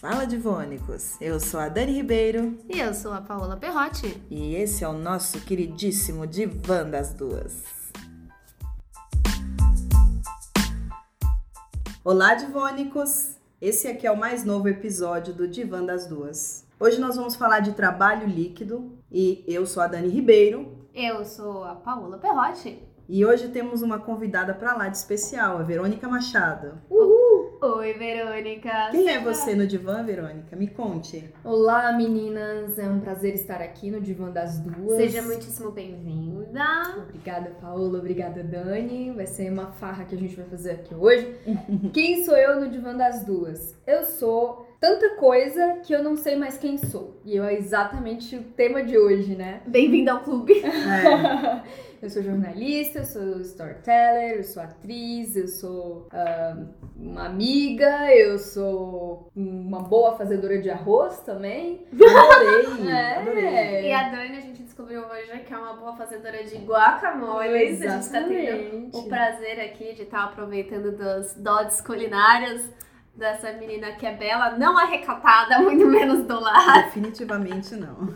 Fala Divônicos! Eu sou a Dani Ribeiro. E eu sou a Paola Perrotti. E esse é o nosso queridíssimo Divã das Duas. Olá, Divônicos! Esse aqui é o mais novo episódio do Divã das Duas. Hoje nós vamos falar de trabalho líquido e eu sou a Dani Ribeiro. Eu sou a Paola Perrotti. E hoje temos uma convidada para lá de especial, a Verônica Machado. Uhul! Oi, Verônica. Quem é você no divã, Verônica? Me conte. Olá, meninas. É um prazer estar aqui no Divã das Duas. Seja muitíssimo bem-vinda. Obrigada, Paola. Obrigada, Dani. Vai ser uma farra que a gente vai fazer aqui hoje. quem sou eu no Divã das Duas? Eu sou tanta coisa que eu não sei mais quem sou. E é exatamente o tema de hoje, né? Bem-vinda ao clube. É. eu sou jornalista, eu sou storyteller, eu sou atriz, eu sou uh, uma amiga, eu sou uma boa fazedora de arroz também. Adorei! É. Adorei. E a Dani, a gente descobriu hoje que é uma boa fazedora de guacamole. A gente tá tendo o prazer aqui de estar aproveitando das dotes culinárias dessa menina que é bela, não é recatada, muito menos do lar. Definitivamente não.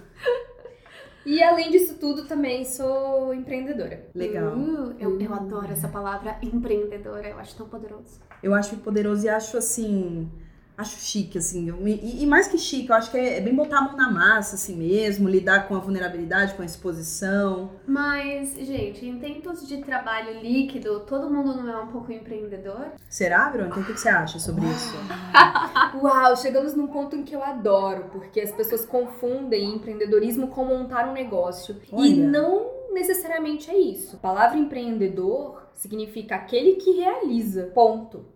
E além disso tudo, também sou empreendedora. Legal. Uh, eu, eu adoro essa palavra empreendedora, eu acho tão poderoso. Eu acho poderoso e acho assim. Acho chique, assim. eu- E, e mais que chique, eu acho que é, é bem botar a mão na massa, assim mesmo, lidar com a vulnerabilidade, com a exposição. Mas, gente, em tempos de trabalho líquido, todo mundo não é um pouco empreendedor? Será, Verônica? O que que você acha sobre isso? Uau, chegamos num ponto em que eu adoro, porque as pessoas confundem empreendedorismo com montar um negócio. E Olha. não necessariamente é isso. A palavra empreendedor significa aquele que realiza, ponto.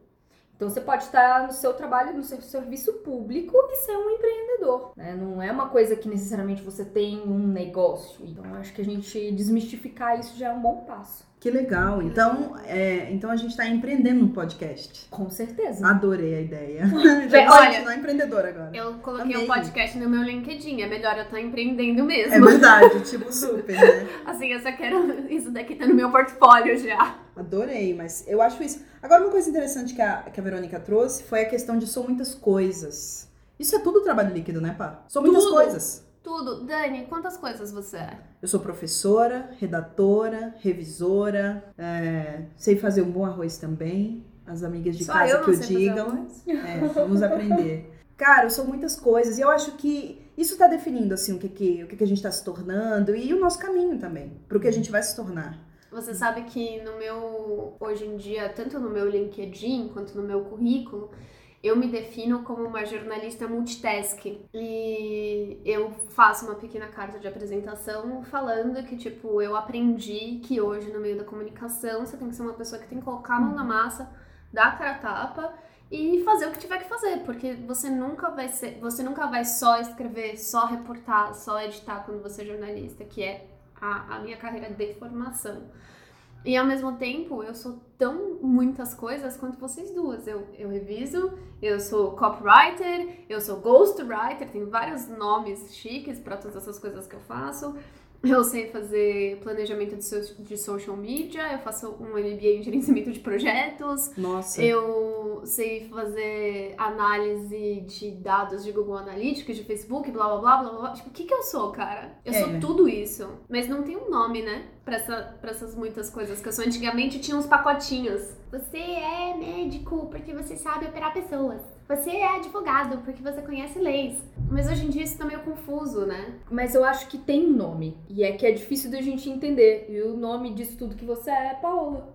Então você pode estar no seu trabalho, no seu serviço público e ser um empreendedor. né? Não é uma coisa que necessariamente você tem um negócio. Então acho que a gente desmistificar isso já é um bom passo. Que legal. Então, é, então a gente tá empreendendo no podcast. Com certeza. Adorei a ideia. Já olha, continuar empreendedora agora. Eu coloquei Amei. um podcast no meu LinkedIn, é melhor eu estar empreendendo mesmo. É verdade, tipo super, né? Assim, eu só quero. Isso daqui tá no meu portfólio já. Adorei, mas eu acho isso. Agora, uma coisa interessante que a, que a Verônica trouxe foi a questão de sou muitas coisas. Isso é tudo trabalho líquido, né, pá? Sou muitas Tudo. coisas. Tudo. Dani, quantas coisas você é? Eu sou professora, redatora, revisora, é, sei fazer um bom arroz também. As amigas de Só casa eu que o digam. É, vamos aprender. Cara, eu sou muitas coisas e eu acho que isso tá definindo assim o que, que, o que, que a gente tá se tornando e o nosso caminho também, pro que a gente vai se tornar. Você sabe que no meu. Hoje em dia, tanto no meu LinkedIn quanto no meu currículo, eu me defino como uma jornalista multitask. E eu faço uma pequena carta de apresentação falando que, tipo, eu aprendi que hoje, no meio da comunicação, você tem que ser uma pessoa que tem que colocar a mão na massa, dar a cara a tapa e fazer o que tiver que fazer, porque você nunca vai ser, você nunca vai só escrever, só reportar, só editar quando você é jornalista, que é a, a minha carreira de formação. E ao mesmo tempo, eu sou tão muitas coisas quanto vocês duas. Eu, eu reviso, eu sou copywriter, eu sou ghostwriter, tem vários nomes chiques para todas essas coisas que eu faço. Eu sei fazer planejamento de, so- de social media, eu faço um MBA em gerenciamento de projetos, Nossa. eu sei fazer análise de dados de Google Analytics, de Facebook, blá blá blá blá blá. Tipo, o que que eu sou, cara? Eu É. sou tudo isso. Mas não tem um nome, né? Pra, essa, pra essas muitas coisas que eu sou. Antigamente tinha uns pacotinhos. Você é médico porque você sabe operar pessoas. Você é advogado porque você conhece leis. Mas hoje em dia isso tá meio confuso, né? Mas eu acho que tem um nome. E é que é difícil da gente entender. E o nome disso tudo que você é é Paola.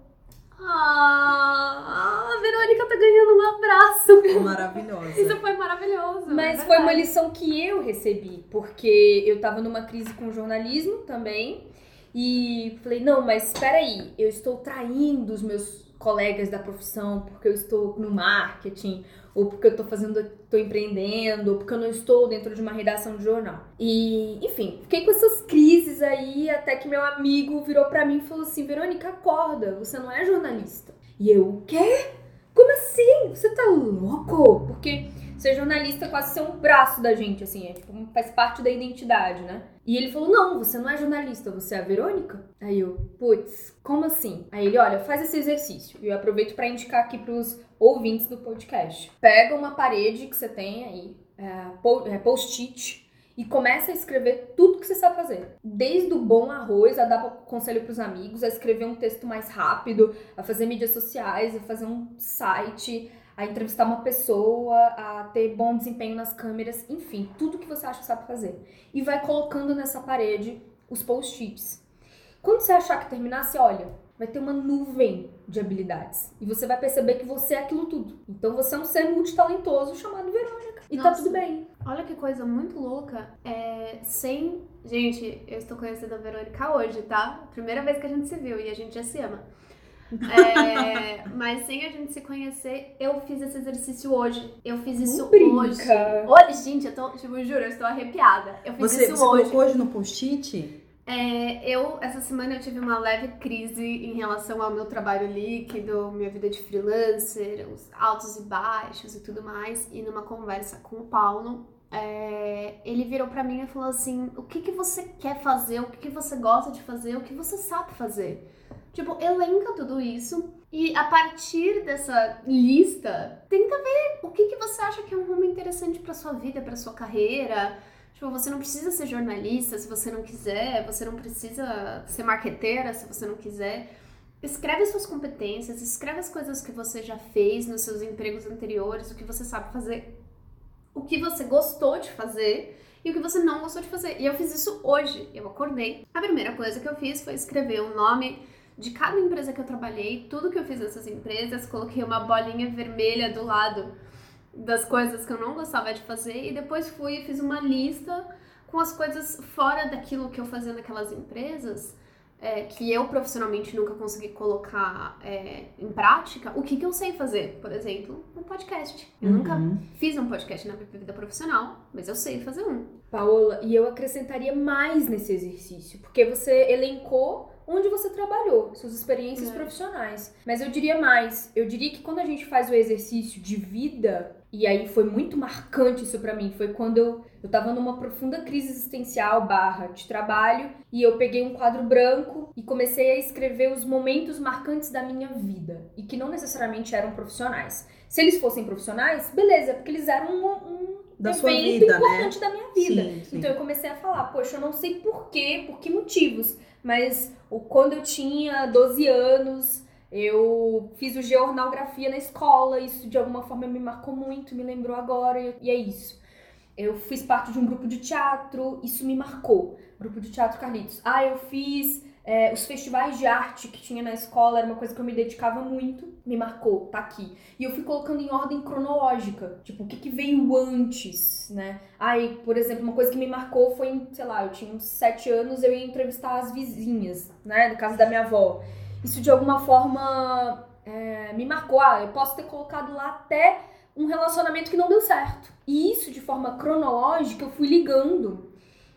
Ah, a Verônica tá ganhando um abraço. Maravilhosa. Isso foi maravilhoso. Mas é foi uma lição que eu recebi. Porque eu tava numa crise com jornalismo também. E falei, não, mas espera aí. Eu estou traindo os meus colegas da profissão porque eu estou no marketing. Ou porque eu tô fazendo, tô empreendendo, ou porque eu não estou dentro de uma redação de jornal. E, enfim, fiquei com essas crises aí, até que meu amigo virou pra mim e falou assim: Verônica, acorda, você não é jornalista. E eu, o quê? Como assim? Você tá louco? Porque ser jornalista é quase ser um braço da gente, assim, é, tipo, faz parte da identidade, né? E ele falou: Não, você não é jornalista, você é a Verônica? Aí eu, putz, como assim? Aí ele, olha, faz esse exercício. E eu aproveito pra indicar aqui pros ouvintes do podcast. Pega uma parede que você tem aí, é, é, post-it e começa a escrever tudo que você sabe fazer. Desde o bom arroz, a dar conselho para os amigos, a escrever um texto mais rápido, a fazer mídias sociais, a fazer um site, a entrevistar uma pessoa, a ter bom desempenho nas câmeras, enfim, tudo que você acha que sabe fazer. E vai colocando nessa parede os post-its. Quando você achar que terminar, você olha, vai ter uma nuvem de habilidades. E você vai perceber que você é aquilo tudo. Então você é um ser multitalentoso chamado Verônica. E tá Nossa, tá tudo bem. Olha que coisa muito louca. É, sem. Gente, eu estou conhecendo a Verônica hoje, tá? Primeira vez que a gente se viu e a gente já se ama. É, mas sem a gente se conhecer, eu fiz esse exercício hoje. Eu fiz isso hoje. Hoje, gente, eu tô, tipo, juro, eu estou arrepiada. Eu fiz você, isso você hoje. Você colocou hoje no post-it? É, eu, essa semana eu tive uma leve crise em relação ao meu trabalho líquido, minha vida de freelancer, os altos e baixos e tudo mais. E numa conversa com o Paulo, é, ele virou para mim e falou assim: o que, que você quer fazer, o que, que você gosta de fazer, o que você sabe fazer. Tipo, elenca tudo isso e a partir dessa lista, tenta ver o que, que você acha que é um rumo interessante para sua vida, para sua carreira Tipo, você não precisa ser jornalista se você não quiser, você não precisa ser marqueteira se você não quiser. Escreve suas competências, escreve as coisas que você já fez nos seus empregos anteriores, o que você sabe fazer, o que você gostou de fazer e o que você não gostou de fazer. E eu fiz isso hoje. Eu acordei. A primeira coisa que eu fiz foi escrever o nome de cada empresa que eu trabalhei, tudo que eu fiz nessas empresas, coloquei uma bolinha vermelha do lado das coisas que eu não gostava de fazer e depois fui e fiz uma lista com as coisas fora daquilo que eu fazia naquelas empresas é, que eu profissionalmente nunca consegui colocar é, em prática, o que, que eu sei fazer? Por exemplo, um podcast. Eu uhum. nunca fiz um podcast na minha vida profissional, mas eu sei fazer um. Paola, e eu acrescentaria mais nesse exercício, porque você elencou onde você trabalhou, suas experiências é. profissionais. Mas eu diria mais, eu diria que quando a gente faz o exercício de vida, e aí foi muito marcante isso para mim, foi quando eu, eu tava numa profunda crise existencial barra de trabalho, e eu peguei um quadro branco e comecei a escrever os momentos marcantes da minha vida, e que não necessariamente eram profissionais. Se eles fossem profissionais, beleza, porque eles eram um, um da evento vida, né? importante né? da minha vida. Sim, sim. Então eu comecei a falar, poxa, eu não sei por quê, por que motivos, mas quando eu tinha 12 anos, eu fiz o geornalgrafia na escola, isso de alguma forma me marcou muito, me lembrou agora, e é isso. Eu fiz parte de um grupo de teatro, isso me marcou. Grupo de teatro Carlitos. Ah, eu fiz é, os festivais de arte que tinha na escola era uma coisa que eu me dedicava muito, me marcou, tá aqui. E eu fui colocando em ordem cronológica, tipo, o que, que veio antes, né? Aí, por exemplo, uma coisa que me marcou foi, sei lá, eu tinha uns sete anos, eu ia entrevistar as vizinhas, né, no caso da minha avó. Isso de alguma forma é, me marcou. Ah, eu posso ter colocado lá até um relacionamento que não deu certo. E isso, de forma cronológica, eu fui ligando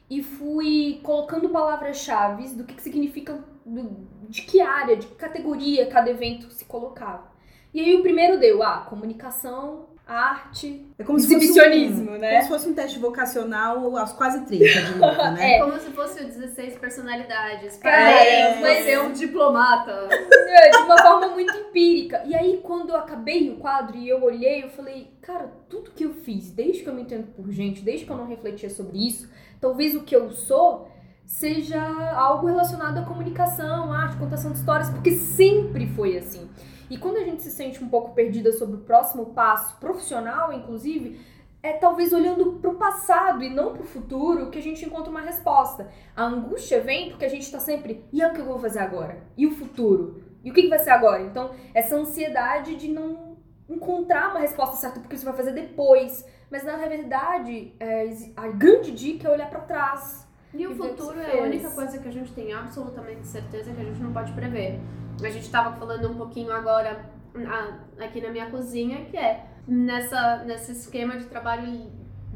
e fui colocando palavras-chave do que, que significa, do, de que área, de que categoria cada evento se colocava. E aí o primeiro deu, ah, comunicação, arte, é como exibicionismo, um, né? Como se fosse um teste vocacional aos quase 30 de novo, né? É. Como se fosse o 16 personalidades. Cara, mas ser um diplomata. É, de uma forma muito empírica. E aí, quando eu acabei o quadro e eu olhei, eu falei, cara, tudo que eu fiz, desde que eu me entendo por gente, desde que eu não refletia sobre isso, talvez o que eu sou seja algo relacionado à comunicação, arte, contação de histórias, porque sempre foi assim. E quando a gente se sente um pouco perdida sobre o próximo passo, profissional inclusive, é talvez olhando para o passado e não para o futuro que a gente encontra uma resposta. A angústia vem porque a gente está sempre, e é o que eu vou fazer agora? E o futuro? E o que, que vai ser agora? Então, essa ansiedade de não encontrar uma resposta certa porque você vai fazer depois. Mas na verdade, é, a grande dica é olhar para trás. E o futuro é a única coisa que a gente tem absolutamente certeza que a gente não pode prever. A gente estava falando um pouquinho agora aqui na minha cozinha, que é nessa, nesse esquema de trabalho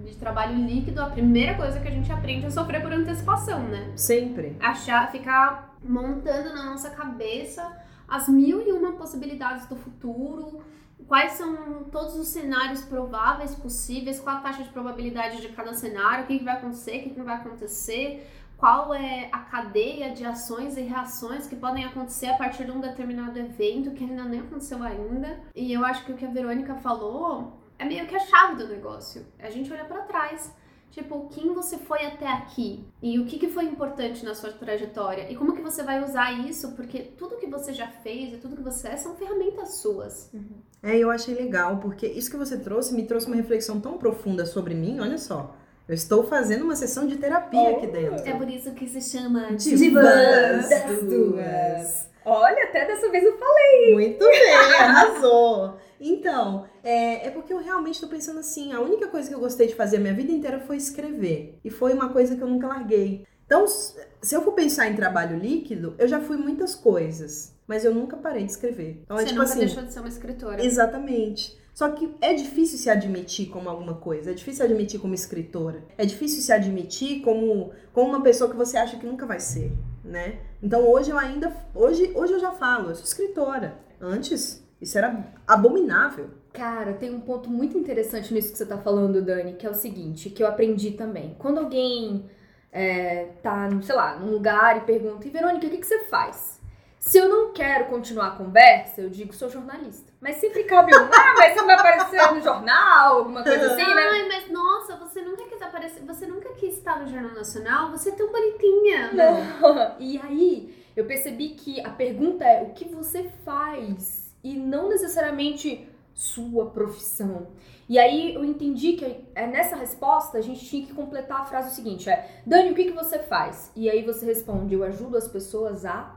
de trabalho líquido, a primeira coisa que a gente aprende é sofrer por antecipação, né? Sempre. Achar, ficar montando na nossa cabeça as mil e uma possibilidades do futuro, quais são todos os cenários prováveis possíveis, qual a taxa de probabilidade de cada cenário, o que, vai acontecer, o que, que não vai acontecer, qual é a cadeia de ações e reações que podem acontecer a partir de um determinado evento que ainda nem aconteceu ainda. E eu acho que o que a Verônica falou é meio que a chave do negócio. A gente olha para trás. Tipo, quem você foi até aqui? E o que, que foi importante na sua trajetória? E como que você vai usar isso? Porque tudo que você já fez e tudo que você é são ferramentas suas. Uhum. É, eu achei legal, porque isso que você trouxe me trouxe uma reflexão tão profunda sobre mim, olha só. Eu estou fazendo uma sessão de terapia oh, aqui dentro. É por isso que se chama Divãs das Duas. Olha, até dessa vez eu falei. Muito bem, arrasou. Então, é, é porque eu realmente estou pensando assim: a única coisa que eu gostei de fazer a minha vida inteira foi escrever. E foi uma coisa que eu nunca larguei. Então, se eu for pensar em trabalho líquido, eu já fui muitas coisas, mas eu nunca parei de escrever. Então, é Você é, tipo nunca assim, deixou de ser uma escritora. Exatamente. Só que é difícil se admitir como alguma coisa, é difícil admitir como escritora, é difícil se admitir como, como uma pessoa que você acha que nunca vai ser, né? Então hoje eu ainda, hoje, hoje eu já falo, eu sou escritora. Antes, isso era abominável. Cara, tem um ponto muito interessante nisso que você tá falando, Dani, que é o seguinte, que eu aprendi também. Quando alguém é, tá, sei lá, num lugar e pergunta, e Verônica, o que, que você faz? Se eu não quero continuar a conversa, eu digo sou jornalista. Mas sempre cabe um, ah, mas você vai aparecer no jornal, alguma coisa assim, né? Ai, mas nossa, você nunca quis aparecer, você nunca quis estar no Jornal Nacional, você é tão bonitinha. Não. E aí, eu percebi que a pergunta é o que você faz e não necessariamente sua profissão. E aí eu entendi que é nessa resposta a gente tinha que completar a frase o seguinte: é Dani, o que, que você faz? E aí você responde: eu ajudo as pessoas a.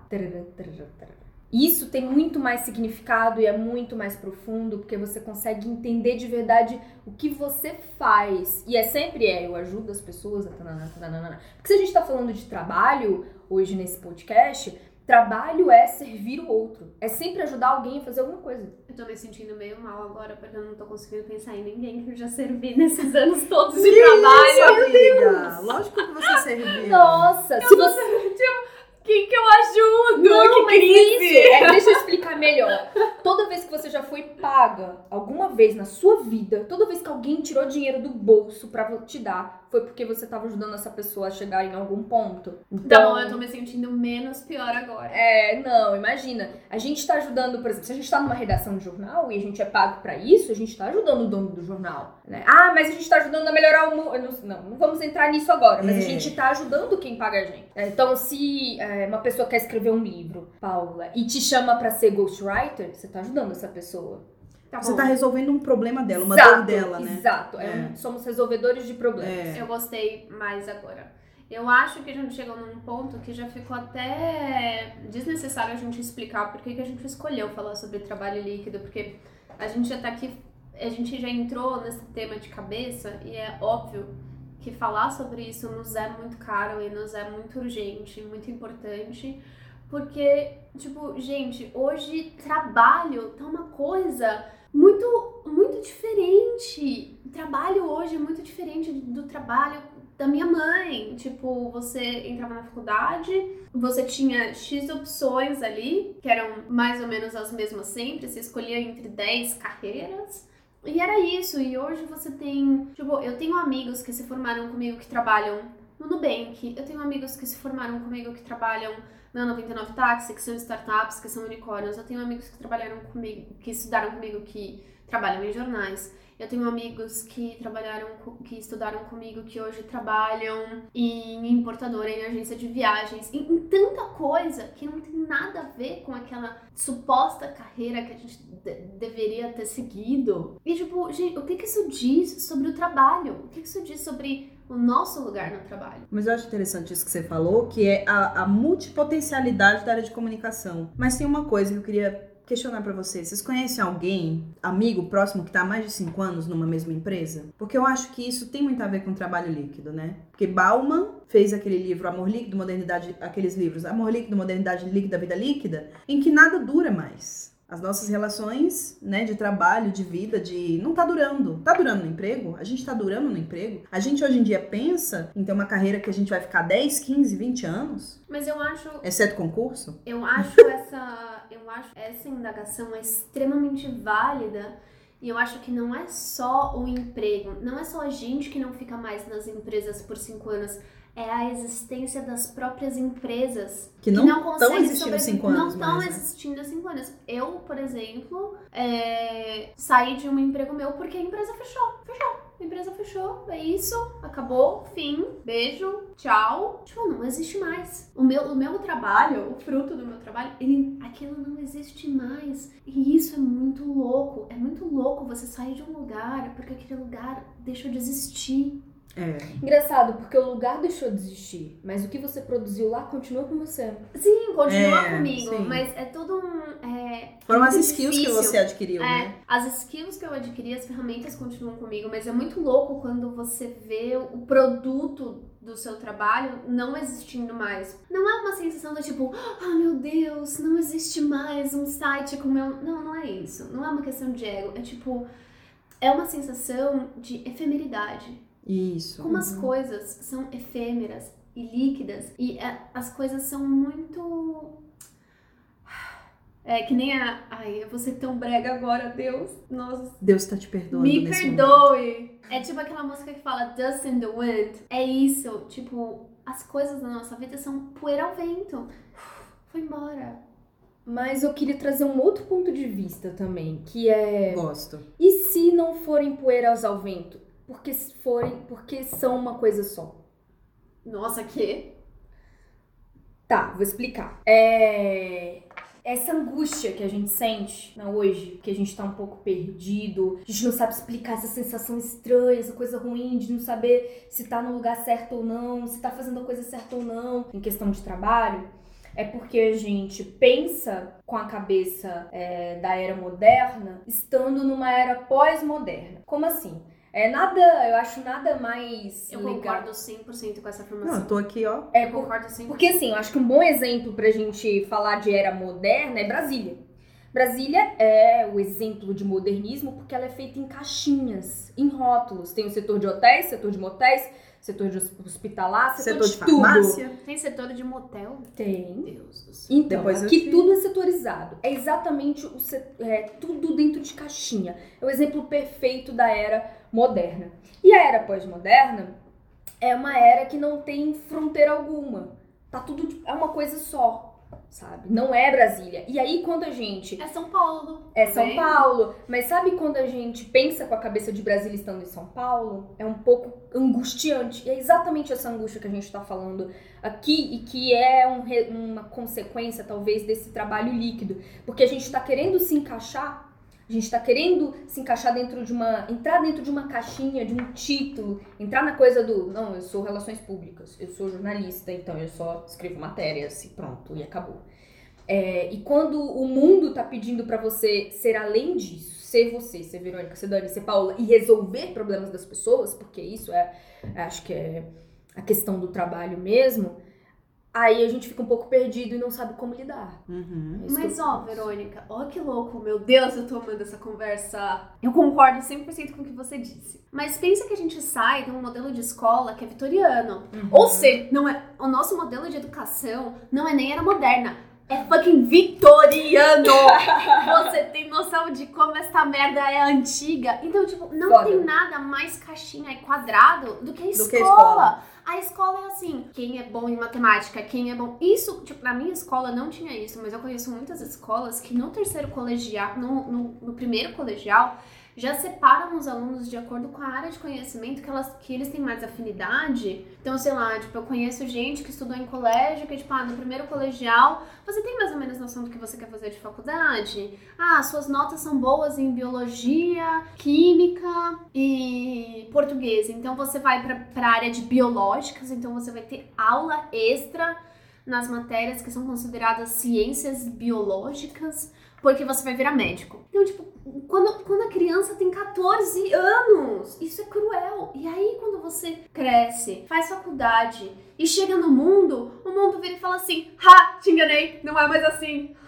Isso tem muito mais significado e é muito mais profundo, porque você consegue entender de verdade o que você faz. E é sempre é, eu ajudo as pessoas a. Porque se a gente tá falando de trabalho hoje nesse podcast, Trabalho é servir o outro. É sempre ajudar alguém a fazer alguma coisa. Eu tô me sentindo meio mal agora, porque eu não tô conseguindo pensar em ninguém que eu já servi nesses anos todos de trabalho. Amiga, lógico que você serviu. Nossa, eu se você... Tipo, quem que eu ajudo? Não, que crise! É, deixa eu explicar melhor. Toda vez que você já foi paga, alguma vez na sua vida, toda vez que alguém tirou dinheiro do bolso para te dar, foi porque você tava ajudando essa pessoa a chegar em algum ponto. Então, eu tô me sentindo menos pior agora. É, não, imagina. A gente tá ajudando, por exemplo, se a gente tá numa redação de jornal e a gente é pago para isso, a gente tá ajudando o dono do jornal, né? Ah, mas a gente tá ajudando a melhorar o mundo. Não, não vamos entrar nisso agora, mas é. a gente tá ajudando quem paga a gente. Então, se é, uma pessoa quer escrever um livro, Paula, e te chama para ser ghostwriter, você tá ajudando essa pessoa. Tá você tá resolvendo um problema dela, uma exato, dor dela, né? Exato. É. É um, somos resolvedores de problemas. É. Eu gostei mais agora. Eu acho que a gente chegou num ponto que já ficou até desnecessário a gente explicar por que, que a gente escolheu falar sobre trabalho líquido, porque a gente já tá aqui, a gente já entrou nesse tema de cabeça e é óbvio que falar sobre isso nos é muito caro e nos é muito urgente, muito importante, porque, tipo, gente, hoje trabalho tá uma coisa muito, muito diferente. Trabalho hoje é muito diferente do trabalho da minha mãe. Tipo, você entrava na faculdade, você tinha X opções ali, que eram mais ou menos as mesmas sempre, você escolhia entre 10 carreiras. E era isso, e hoje você tem. Tipo, eu tenho amigos que se formaram comigo que trabalham no Nubank, eu tenho amigos que se formaram comigo que trabalham na 99 Táxi, que são startups, que são unicórnios. Eu tenho amigos que trabalharam comigo, que estudaram comigo, que trabalham em jornais. Eu tenho amigos que trabalharam, que estudaram comigo, que hoje trabalham em importadora, em agência de viagens, em, em, tanta coisa que não tem nada a ver com aquela suposta carreira que a gente de deveria ter seguido. E tipo, gente, o que, que isso diz sobre o trabalho? O que, que isso diz sobre o nosso lugar no trabalho. Mas eu acho interessante isso que você falou, que é a, a multipotencialidade da área de comunicação. Mas tem uma coisa que eu queria questionar para vocês. Vocês conhecem alguém, amigo próximo, que está há mais de cinco anos numa mesma empresa? Porque eu acho que isso tem muito a ver com trabalho líquido, né? Porque Bauman fez aquele livro Amor Líquido, Modernidade, aqueles livros Amor Líquido, Modernidade Líquida, Vida Líquida, em que nada dura mais as nossas relações, né, de trabalho, de vida, de não tá durando. Tá durando no emprego? A gente tá durando no emprego? A gente hoje em dia pensa em ter uma carreira que a gente vai ficar 10, 15, 20 anos? Mas eu acho, exceto concurso? Eu acho essa, eu acho essa indagação é extremamente válida. E eu acho que não é só o emprego, não é só a gente que não fica mais nas empresas por cinco anos é a existência das próprias empresas Que não estão conseguem existindo sobreviver- cinco anos Não estão né? existindo há cinco anos. Eu, por exemplo, é, saí de um emprego meu porque a empresa fechou. Fechou. A empresa fechou, é isso, acabou, fim, beijo, tchau. Tipo, não existe mais. O meu, o meu trabalho, o fruto do meu trabalho, ele, aquilo não existe mais. E isso é muito louco. É muito louco você sair de um lugar porque aquele lugar deixou de existir. É. Engraçado, porque o lugar deixou de existir, mas o que você produziu lá continua com você. Sim, continua É, comigo, sim. mas é todo um. É, Foram as skills que difícil. você adquiriu, É, né? as skills que eu adquiri, as ferramentas continuam comigo, mas é muito louco quando você vê o produto do seu trabalho não existindo mais. Não é uma sensação do tipo, ah meu Deus, não existe mais um site com meu. Não, não é isso. Não é uma questão de ego. É tipo, é uma sensação de efemeridade. Isso. Como as coisas são efêmeras e líquidas e é, as coisas são muito. É que nem a. Ai, eu vou ser tão brega agora, Deus. Nossa. Deus tá te perdoando Me nesse momento. perdoe. É tipo aquela música que fala Dust in the Wind. É isso. Tipo, as coisas da nossa vida são poeira ao vento. Foi embora. Mas eu queria trazer um outro ponto de vista também, que é Gosto. e se não forem poeiras ao vento? Porque forem, porque são uma coisa só. Nossa, que? Tá, vou explicar. É. Essa angústia que a gente sente né, hoje, que a gente tá um pouco perdido, a gente não sabe explicar essa sensação estranha, essa coisa ruim de não saber se tá no lugar certo ou não, se tá fazendo a coisa certa ou não, em questão de trabalho, é porque a gente pensa com a cabeça é, da era moderna, estando numa era pós-moderna. Como assim? É nada, eu acho nada mais Eu legal. concordo 100% com essa Não, afirmação. eu tô aqui, ó. É eu por- concordo 100%. porque assim, eu acho que um bom exemplo pra gente falar de era moderna é Brasília. Brasília é o exemplo de modernismo porque ela é feita em caixinhas, em rótulos. Tem o setor de hotéis, setor de motéis, setor de hospitalar, setor, Setor de tudo. farmácia. Tem setor de motel? Tem. Deus do céu. Então, Depois aqui tudo é setorizado. É exatamente o é, tudo dentro de caixinha. É o exemplo perfeito da era moderna. E a era pós-moderna é uma era que não tem fronteira alguma. Tá tudo de- é uma coisa só, sabe? Não é Brasília. E aí quando a gente É São Paulo. é São. Paulo, mas sabe quando a gente pensa com a cabeça de Brasília estando em São Paulo? É um pouco angustiante. E é exatamente essa angústia que a gente está falando aqui e que é um uma consequência, talvez, desse trabalho líquido. Porque a gente está querendo se encaixar, a gente está querendo se encaixar dentro de uma. entrar dentro de uma caixinha, de um título, entrar na coisa do. Não, eu sou relações públicas, eu sou jornalista, então eu só escrevo matérias e pronto, e acabou. É, e quando o mundo tá pedindo pra você ser além disso, ser você, ser Verônica, ser Dani, ser Paula e resolver problemas das pessoas, porque isso é, acho que é a questão do trabalho mesmo, aí a gente fica um pouco perdido e não sabe como lidar. Uhum. É Mas ó. Verônica, ó que louco, meu Deus, eu tô amando essa conversa. Eu concordo 100% com o que você disse. Mas pensa que a gente sai de um modelo de escola que é vitoriano. Uhum. Ou seja, não é, o nosso modelo de educação não é nem era moderna. É fucking vitoriano! Você tem noção de como essa merda é antiga? Então, tipo, não Foda. tem nada mais caixinha e quadrado do que a Do escola. que a escola. A escola é assim, quem é bom em matemática, quem é bom. Isso, tipo, na minha escola não tinha isso, mas eu conheço muitas escolas que no terceiro colegial, no, no, no primeiro colegial, já separam os alunos de acordo com a área de conhecimento que, elas, que eles têm mais afinidade. Então, sei lá, tipo, eu conheço gente que estudou em colégio, que, tipo, ah, no primeiro colegial, você tem mais ou menos noção do que você quer fazer de faculdade? Ah, suas notas são boas em biologia, química e português. Então, você vai pra, pra área de biológicas, então você vai ter aula extra nas matérias que são consideradas ciências biológicas, porque você vai virar médico. Então, tipo, quando, quando a criança tem 14 anos, isso é cruel. E aí, quando você cresce, faz faculdade e chega no mundo, o mundo vira e fala assim: Ha, te enganei, não é mais assim.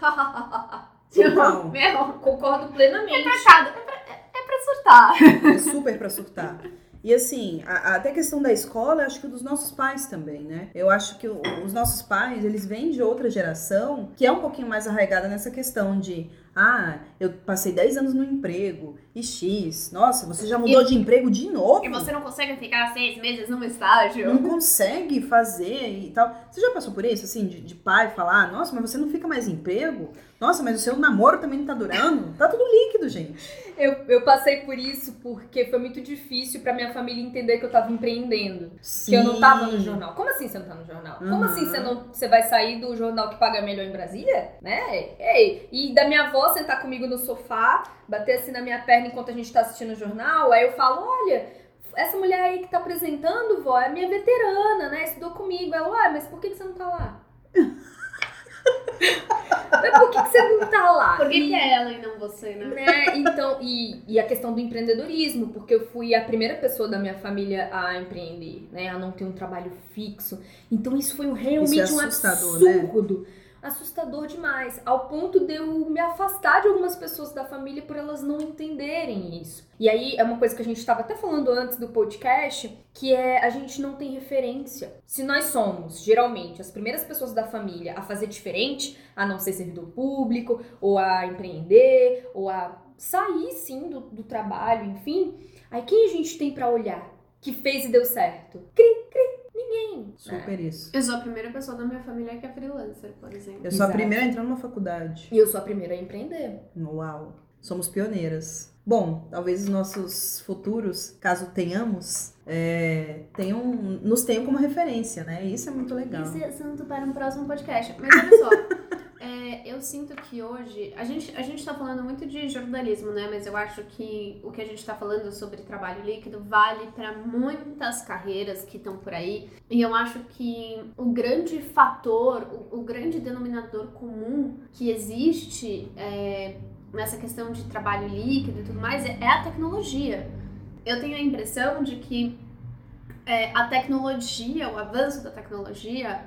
Não. Meu, Concordo plenamente. é pra, cada- é pra, é- é pra surtar. É super pra surtar. E assim, a, a- até a questão da escola, eu acho que dos nossos pais também, né? Eu acho que o- os nossos pais, eles vêm de outra geração que é um pouquinho mais arraigada nessa questão de ah, eu passei 10 anos no emprego e X. Nossa, você já mudou de emprego de novo? E você não consegue ficar seis meses num estágio. não consegue fazer e tal. Você já passou por isso, assim, de, de pai falar, nossa, mas você não fica mais em emprego? Nossa, mas o seu namoro também não tá durando? Tá tudo líquido, gente. Eu, eu passei por isso porque foi muito difícil pra minha família entender que eu tava empreendendo. Que eu não tava no jornal. Como assim você não tá no jornal? Como Uhum. assim você não você vai sair do jornal que paga melhor em Brasília? Né? Ei, e da minha avó sentar comigo no sofá, bater assim na minha perna enquanto a gente tá assistindo o jornal, aí eu falo, olha, essa mulher aí que tá apresentando, vó, é minha veterana, né? Estudou comigo. Ela, ué, mas por que, que você não tá lá? mas por que, que você não tá lá? Por que, E- que é ela e não você, né? né? Então, e, e a questão do empreendedorismo, porque eu fui a primeira pessoa da minha família a empreender, né? A não ter um trabalho fixo. Então, isso foi um- realmente Isso é um assustador, né? Assustador demais, ao ponto de eu me afastar de algumas pessoas da família por elas não entenderem isso. E aí é uma coisa que a gente estava até falando antes do podcast, que é a gente não tem referência. Se nós somos, geralmente, as primeiras pessoas da família a fazer diferente, a não ser servidor público, ou a empreender, ou a sair sim do, do trabalho, enfim. Aí quem a gente tem pra olhar que fez e deu certo? Cri, cri, ninguém. né? Super isso. Eu sou a primeira pessoa da minha família que é freelancer, por exemplo. Eu sou a Exato. primeira a entrar numa faculdade. E eu sou a primeira a empreender. Uau. Somos pioneiras. Bom, talvez os nossos futuros, caso tenhamos, é, tenham, nos tenham como referência, né? Isso é muito legal. Isso é assunto para um próximo podcast. Mas olha só, é, eu sinto que hoje. A gente, a gente tá falando muito de jornalismo, né? Mas eu acho que o que a gente tá falando sobre trabalho líquido vale para muitas carreiras que estão por aí. E eu acho que o grande fator, o, o grande denominador comum que existe é, nessa questão de trabalho líquido e tudo mais é, é a tecnologia. Eu tenho a impressão de que é, a tecnologia, o avanço da tecnologia,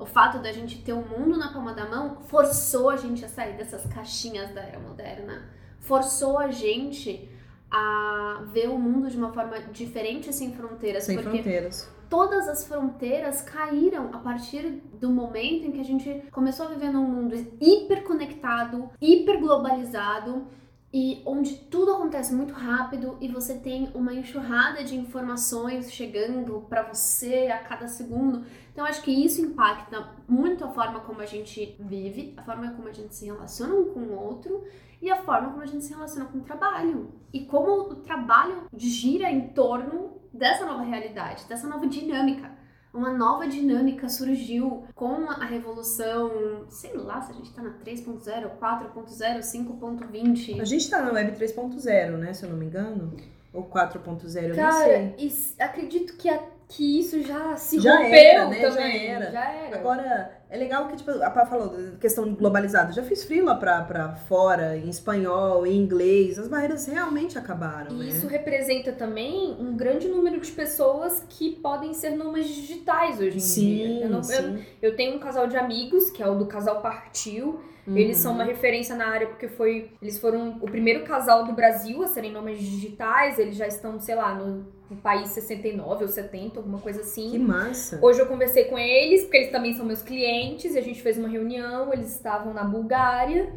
o fato da gente ter o mundo na palma da mão, forçou a gente a sair dessas caixinhas da era moderna. Forçou a gente a ver o mundo de uma forma diferente, sem fronteiras. Sem porque fronteiras. todas as fronteiras caíram a partir do momento em que a gente começou a viver num mundo hiperconectado, hiperglobalizado e onde tudo acontece muito rápido e você tem uma enxurrada de informações chegando para você a cada segundo. Então acho que isso impacta muito a forma como a gente vive, a forma como a gente se relaciona um com o outro e a forma como a gente se relaciona com o trabalho. E como o trabalho gira em torno dessa nova realidade, dessa nova dinâmica. Uma nova dinâmica surgiu com a revolução, sei lá se a gente tá na 3.0, 4.0, 5.20. A gente tá na Web 3.0, né? Se eu não me engano. Ou 4.0, eu nem sei. Cara, acredito que, a- que isso já se Já rompeu era, né? Já também. era. Já era. Agora, é legal que, tipo, a Pá falou questão globalizada. Já fiz freela pra, pra fora, em espanhol, em inglês. As barreiras realmente acabaram, né? E isso representa também um grande número de pessoas que podem ser nômades digitais hoje em dia. Sim, Eu, não- eu- sim. eu tenho um casal de amigos, que é o do casal Partiu. Eles são Uhum. uma referência na área porque foi, eles foram o primeiro casal do Brasil a serem nômades digitais. Eles já estão, sei lá, no, no país 69 ou 70, alguma coisa assim. Que massa. Hoje eu conversei com eles, porque eles também são meus clientes, e a gente fez uma reunião, eles estavam na Bulgária.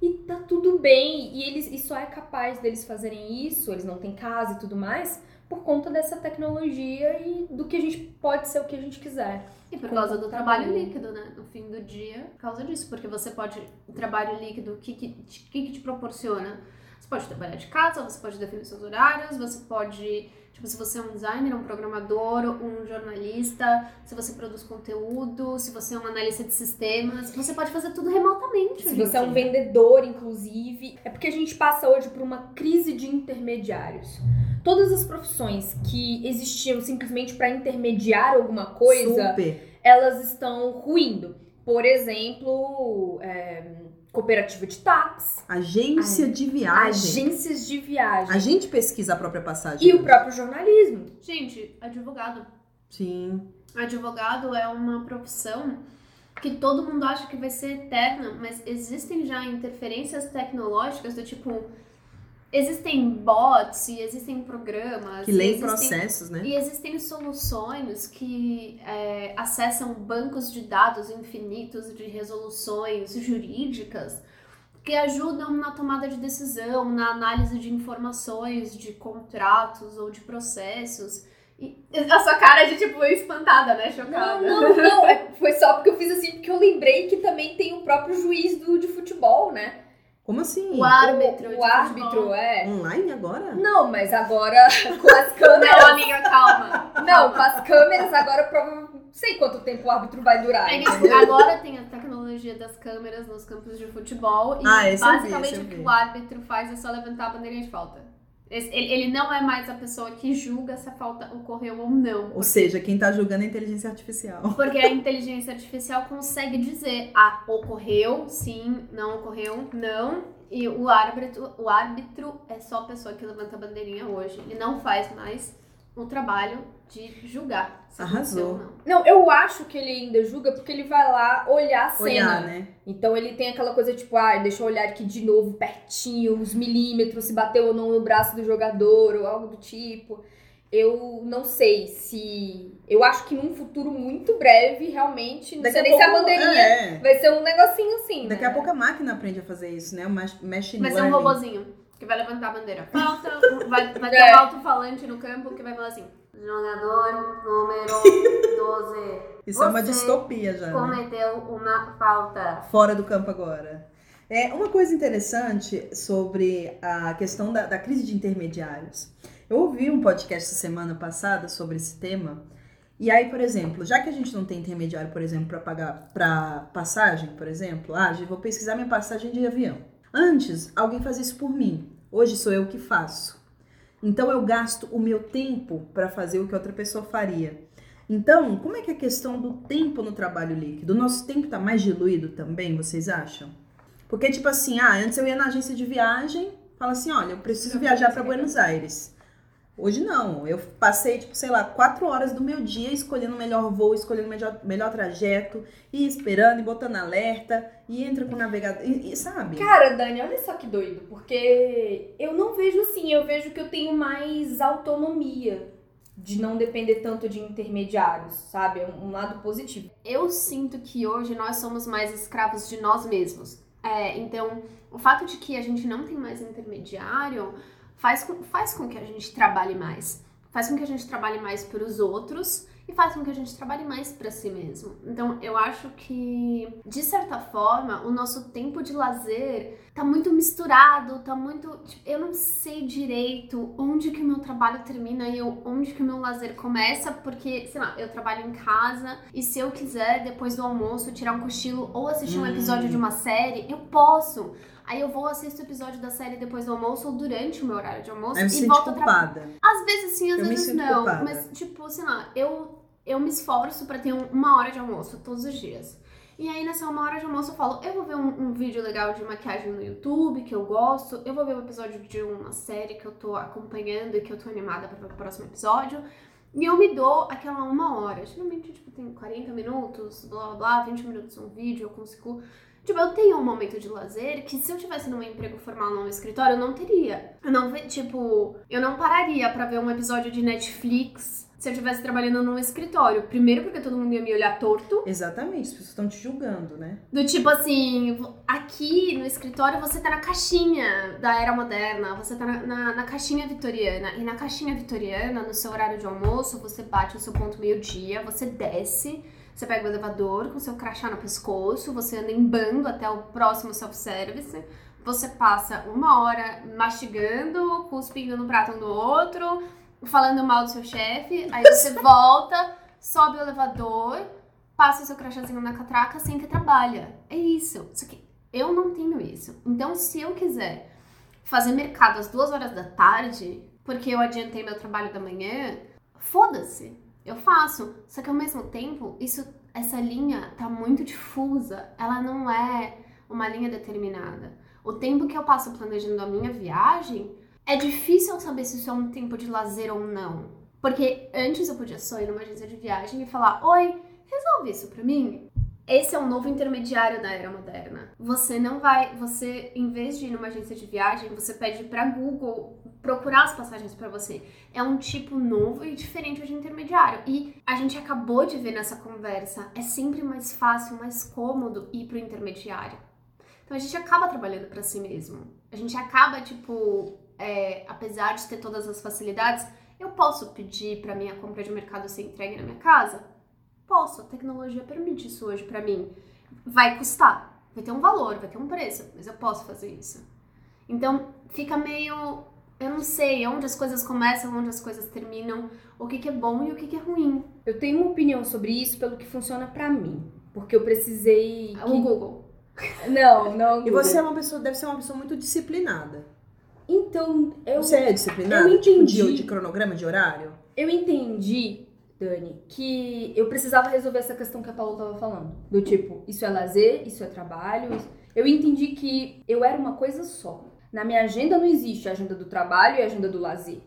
E tá tudo bem, e eles e só é capaz deles fazerem isso, eles não têm casa e tudo mais, por conta dessa tecnologia e do que a gente pode ser o que a gente quiser. E por causa do trabalho líquido, né? No fim do dia, por causa disso. Porque você pode. O trabalho líquido, o que, que, te- que, que te proporciona? Você pode trabalhar de casa, você pode definir seus horários, você pode. Tipo, se você é um designer, um programador, um jornalista, se você produz conteúdo, se você é um analista de sistemas, você pode fazer tudo remotamente. Se em você é um vendedor, inclusive, é porque a gente passa hoje por uma crise de intermediários. Todas as profissões que existiam simplesmente para intermediar alguma coisa, Super. elas estão ruindo. Por exemplo, é, cooperativa de táxi, Agência de viagem. agências de viagem A gente pesquisa a própria passagem. e o próprio jornalismo. Gente, advogado. Sim. Advogado é uma profissão que todo mundo acha que vai ser eterna, mas existem já interferências tecnológicas do tipo existem bots e existem programas. Que e leem existem- processos, né? E existem soluções que é, acessam bancos de dados infinitos de resoluções jurídicas que ajudam na tomada de decisão, na análise de informações, de contratos ou de processos. E a sua cara de tipo espantada, né? Chocada. Não, não, não. é- Foi só porque eu fiz assim, porque eu lembrei que também tem o próprio juiz do, de futebol, né? Como assim? O árbitro. O, o árbitro, futebol. é. Online agora? Não, mas agora com as Não, câmeras. amiga, calma. Não, com as câmeras agora provavelmente. Não sei quanto tempo o árbitro vai durar. É entendeu? agora tem a tecnologia das câmeras nos campos de futebol e Ah, vi, basicamente eu o que vi. o árbitro faz é só levantar a bandeirinha de falta. Ele, não é mais a pessoa que julga se a falta ocorreu ou não. Ou seja, quem tá julgando é a inteligência artificial. Porque a inteligência artificial consegue dizer, ah, ocorreu, sim, não ocorreu, não. E o árbitro, o árbitro é só a pessoa que levanta a bandeirinha hoje. Ele não faz mais o trabalho de julgar se Arrasou. não. Não, eu acho que ele ainda julga porque ele vai lá olhar a cena. Olhar, né? Então ele tem aquela coisa tipo, ah, deixa eu olhar aqui de novo, pertinho, os milímetros, se bateu ou não no braço do jogador, ou algo do tipo. Eu não sei se. Eu acho que num futuro muito breve, realmente, não sei nem se a bandeirinha É. vai ser um negocinho assim. Daqui né? a pouco a máquina aprende a fazer isso, né? O machine Vai ser um robozinho que vai levantar a bandeira. Falta, vai, vai ter É. um alto-falante no campo que vai falar assim: Jogador número 12. Isso é uma Você distopia já, né? Cometeu uma falta. Fora do campo agora. É uma coisa interessante sobre a questão da, da crise de intermediários. Eu ouvi um podcast semana passada sobre esse tema. E aí, por exemplo, já que a gente não tem intermediário, por exemplo, para pagar para passagem, por exemplo, ah, vou pesquisar minha passagem de avião. Antes, alguém fazia isso por mim. Hoje sou eu que faço. Então eu gasto o meu tempo para fazer o que outra pessoa faria. Então, como é que é a questão do tempo no trabalho líquido? O nosso tempo tá mais diluído também, vocês acham? Porque, tipo assim, ah, antes eu ia na agência de viagem, fala assim, olha, eu preciso viajar para Buenos Aires. Hoje não, eu passei, tipo, sei lá, quatro horas do meu dia escolhendo o melhor voo, escolhendo o melhor, melhor trajeto, e esperando, e botando alerta, e entra com o navegador, e, e sabe? Cara, Dani, olha só que doido, porque eu não vejo assim, eu vejo que eu tenho mais autonomia de não depender tanto de intermediários, sabe? É um, um lado positivo. Eu sinto que hoje nós somos mais escravos de nós mesmos. É, então, o fato de que a gente não tem mais intermediário faz com, faz com que a gente trabalhe mais. Faz com que a gente trabalhe mais para os outros e faz com que a gente trabalhe mais para si mesmo. Então, eu acho que, de certa forma, o nosso tempo de lazer tá muito misturado, tá muito. tipo, eu não sei direito onde que o meu trabalho termina e eu- onde que o meu lazer começa, porque, sei lá, eu trabalho em casa e se eu quiser, depois do almoço, tirar um cochilo ou assistir um Hum. episódio de uma série, eu posso. Aí eu vou assistir o episódio da série depois do almoço ou durante o meu horário de almoço Aí eu me e sinto volto culpada. Às vezes sim, às Eu vezes não. culpada. Mas, tipo, sei lá, eu, eu me esforço pra ter um- uma hora de almoço todos os dias. E aí, nessa uma hora de almoço, eu falo: eu vou ver um, um vídeo legal de maquiagem no YouTube, que eu gosto. Eu vou ver um episódio de uma série que eu tô acompanhando e que eu tô animada pra ver o próximo episódio. E eu me dou aquela uma hora. Geralmente, tipo, tem 40 minutos, blá blá blá, 20 minutos um vídeo, eu consigo. Tipo, eu tenho um momento de lazer que se eu tivesse num emprego formal num escritório, eu não teria. Eu não, tipo, eu não pararia pra ver um episódio de Netflix se eu estivesse trabalhando num escritório. Primeiro porque todo mundo ia me olhar torto. Exatamente, as pessoas estão te julgando, né? Do tipo assim, aqui no escritório você tá na caixinha da era moderna, você tá na, na, na caixinha vitoriana. E na caixinha vitoriana, no seu horário de almoço, você bate o seu ponto meio-dia, você desce, você pega o elevador com seu crachá no pescoço, você anda em bando até o próximo self-service. Você passa uma hora mastigando, cuspindo no prato um do outro, falando mal do seu chefe, aí você volta, sobe o elevador, passa o seu crachazinho na catraca, senta e trabalha. É isso. Só que eu não tenho isso. Então, se eu quiser fazer mercado às duas horas da tarde, porque eu adiantei meu trabalho da manhã, foda-se. Eu faço. Só que ao mesmo tempo, isso, essa linha tá muito difusa. Ela não é uma linha determinada. O tempo que eu passo planejando a minha viagem, é difícil eu saber se isso é um tempo de lazer ou não. Porque antes eu podia só ir numa agência de viagem e falar: Oi, resolve isso pra mim? Esse é o novo intermediário da era moderna. Você não vai, você em vez de ir numa agência de viagem, você pede para Google procurar as passagens para você. É um tipo novo e diferente de intermediário. E a gente acabou de ver nessa conversa, é sempre mais fácil, mais cômodo ir pro intermediário. Então a gente acaba trabalhando para si mesmo. A gente acaba tipo, é, apesar de ter todas as facilidades, eu posso pedir para minha compra de mercado ser entregue na minha casa? Posso, a tecnologia permite isso hoje para mim. Vai custar, vai ter um valor, vai ter um preço, mas eu posso fazer isso. Então fica meio. Eu não sei onde as coisas começam, onde as coisas terminam, o que, que é bom e o que, que é ruim. Eu tenho uma opinião sobre isso pelo que funciona para mim. Porque eu precisei. O que... Google. Não, não. E você é uma pessoa, deve ser uma pessoa muito disciplinada. Então, eu. Você é disciplinada? Eu Tipo, entendi. de, de cronograma de horário? Eu entendi, Dani, que eu precisava resolver essa questão que a Paula tava falando. Do tipo, isso é lazer, isso é trabalho. Eu entendi que eu era uma coisa só. Na minha agenda não existe a agenda do trabalho e a agenda do lazer.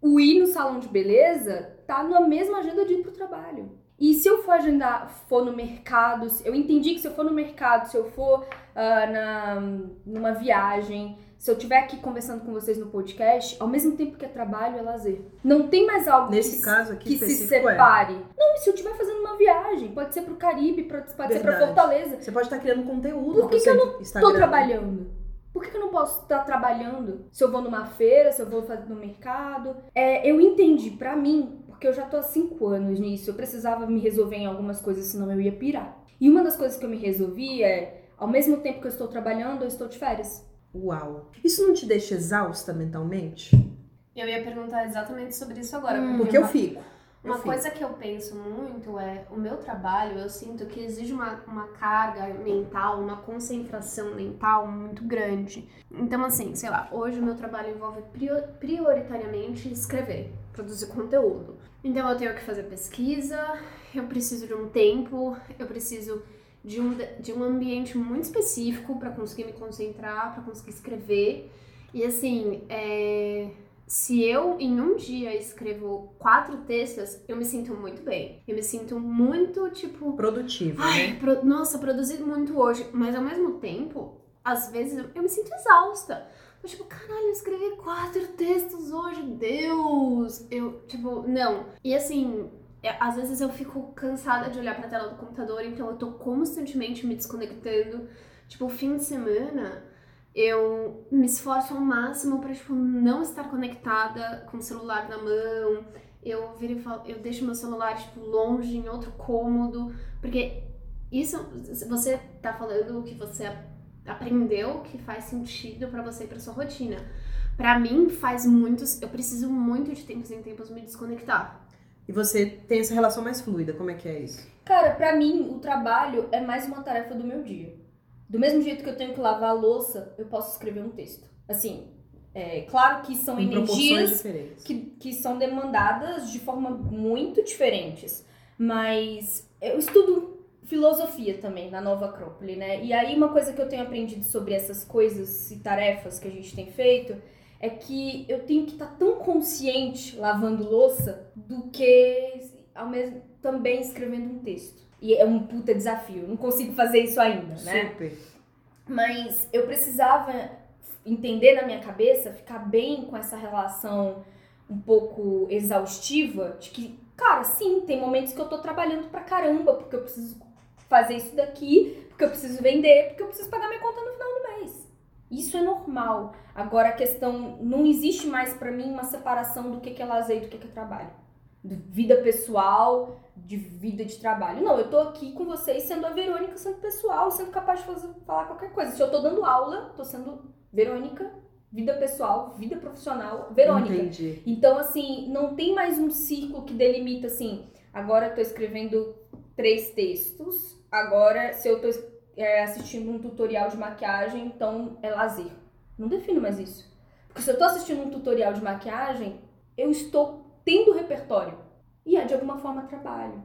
O ir no salão de beleza tá na mesma agenda de ir pro trabalho. E se eu for agendar, for no mercado, eu entendi que se eu for no mercado, se eu for ah, na, numa viagem, se eu estiver aqui conversando com vocês no podcast, ao mesmo tempo que é trabalho, é lazer. Não tem mais algo Nesse que, caso aqui que se é. separe. Não, e se eu estiver fazendo uma viagem, pode ser pro Caribe, pode, pode ser pra Verdade. Fortaleza. Você pode estar criando conteúdo Por que que eu Tô Instagram. trabalhando. Por que que eu não posso estar trabalhando? Se eu vou numa feira, se eu vou fazer no mercado. É, eu entendi, pra mim, porque eu já tô há cinco anos nisso, eu precisava me resolver em algumas coisas, senão eu ia pirar. E uma das coisas que eu me resolvi é, ao mesmo tempo que eu estou trabalhando, eu estou de férias. Uau. Isso não te deixa exausta mentalmente? Eu ia perguntar exatamente sobre isso agora. Hum. Porque eu uma- fico. Eu Uma fico. coisa que eu penso muito é o meu trabalho, eu sinto que exige uma, uma carga mental, uma concentração mental muito grande. Então, assim, sei lá, hoje o meu trabalho envolve prio- prioritariamente escrever, produzir conteúdo. Então, eu tenho que fazer pesquisa, eu preciso de um tempo, eu preciso de um, de um ambiente muito específico para conseguir me concentrar, para conseguir escrever. E assim, é, se eu em um dia escrevo quatro textos, eu me sinto muito bem. Eu me sinto muito, tipo, Produtiva, ai, né? pro- nossa, produzi muito hoje. Mas ao mesmo tempo, às vezes eu, me sinto exausta. Eu, tipo, caralho, eu escrevi quatro textos hoje, Deus! Eu, tipo, não. E assim, às vezes eu fico cansada de olhar pra tela do computador, então eu tô constantemente me desconectando. Tipo, fim de semana, eu me esforço ao máximo pra, tipo, não estar conectada com o celular na mão. Eu viro falo, eu deixo meu celular, tipo, longe, em outro cômodo. Porque isso, você tá falando o que você aprendeu que faz sentido pra você e pra sua rotina. Pra mim, faz muitos. Eu preciso muito de tempos em tempos me desconectar. E você tem essa relação mais fluida, como é que é isso? Cara, pra mim, o trabalho é mais uma tarefa do meu dia. Do mesmo jeito que eu tenho que lavar a louça, eu posso escrever um texto. Assim, é claro que são Em energias diferentes. que, que são demandadas de forma muito diferentes. Mas eu estudo filosofia também na Nova Acrópole, né? E aí uma coisa que eu tenho aprendido sobre essas coisas e tarefas que a gente tem feito é que eu tenho que estar tão consciente lavando louça do que ao mesmo também escrevendo um texto. E é um puta desafio. Não consigo fazer isso ainda, né? Super. Mas eu precisava entender na minha cabeça, ficar bem com essa relação um pouco exaustiva, de que, cara, sim, tem momentos que eu tô trabalhando pra caramba, porque eu preciso fazer isso daqui, porque eu preciso vender, porque eu preciso pagar minha conta no final. Isso é normal. Agora a questão não existe mais pra mim uma separação do que que é lazer e do que que é trabalho. De vida pessoal, de vida de trabalho. Não, eu tô aqui com vocês sendo a Verônica, sendo pessoal, sendo capaz de fazer, falar qualquer coisa. Se eu tô dando aula, tô sendo Verônica, vida pessoal, vida profissional, Verônica. Entendi. Então, assim, não tem mais um círculo que delimita assim, agora eu tô escrevendo três textos, agora se eu tô é, assistindo um tutorial de maquiagem, então é lazer. Não defino mais isso. Porque se eu tô assistindo um tutorial de maquiagem, eu estou tendo repertório. E é de alguma forma trabalho.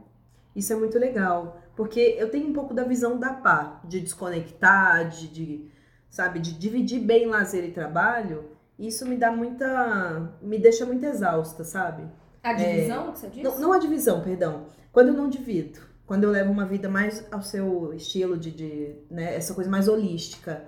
Isso é muito legal, porque eu tenho um pouco da visão da pá, de desconectar, de, de, sabe, de dividir bem lazer e trabalho. E isso me dá muita, me deixa muito exausta, sabe? A divisão que você disse? Não, não a divisão, perdão. Quando eu não divido. Quando eu levo uma vida mais ao seu estilo de, de né, essa coisa mais holística,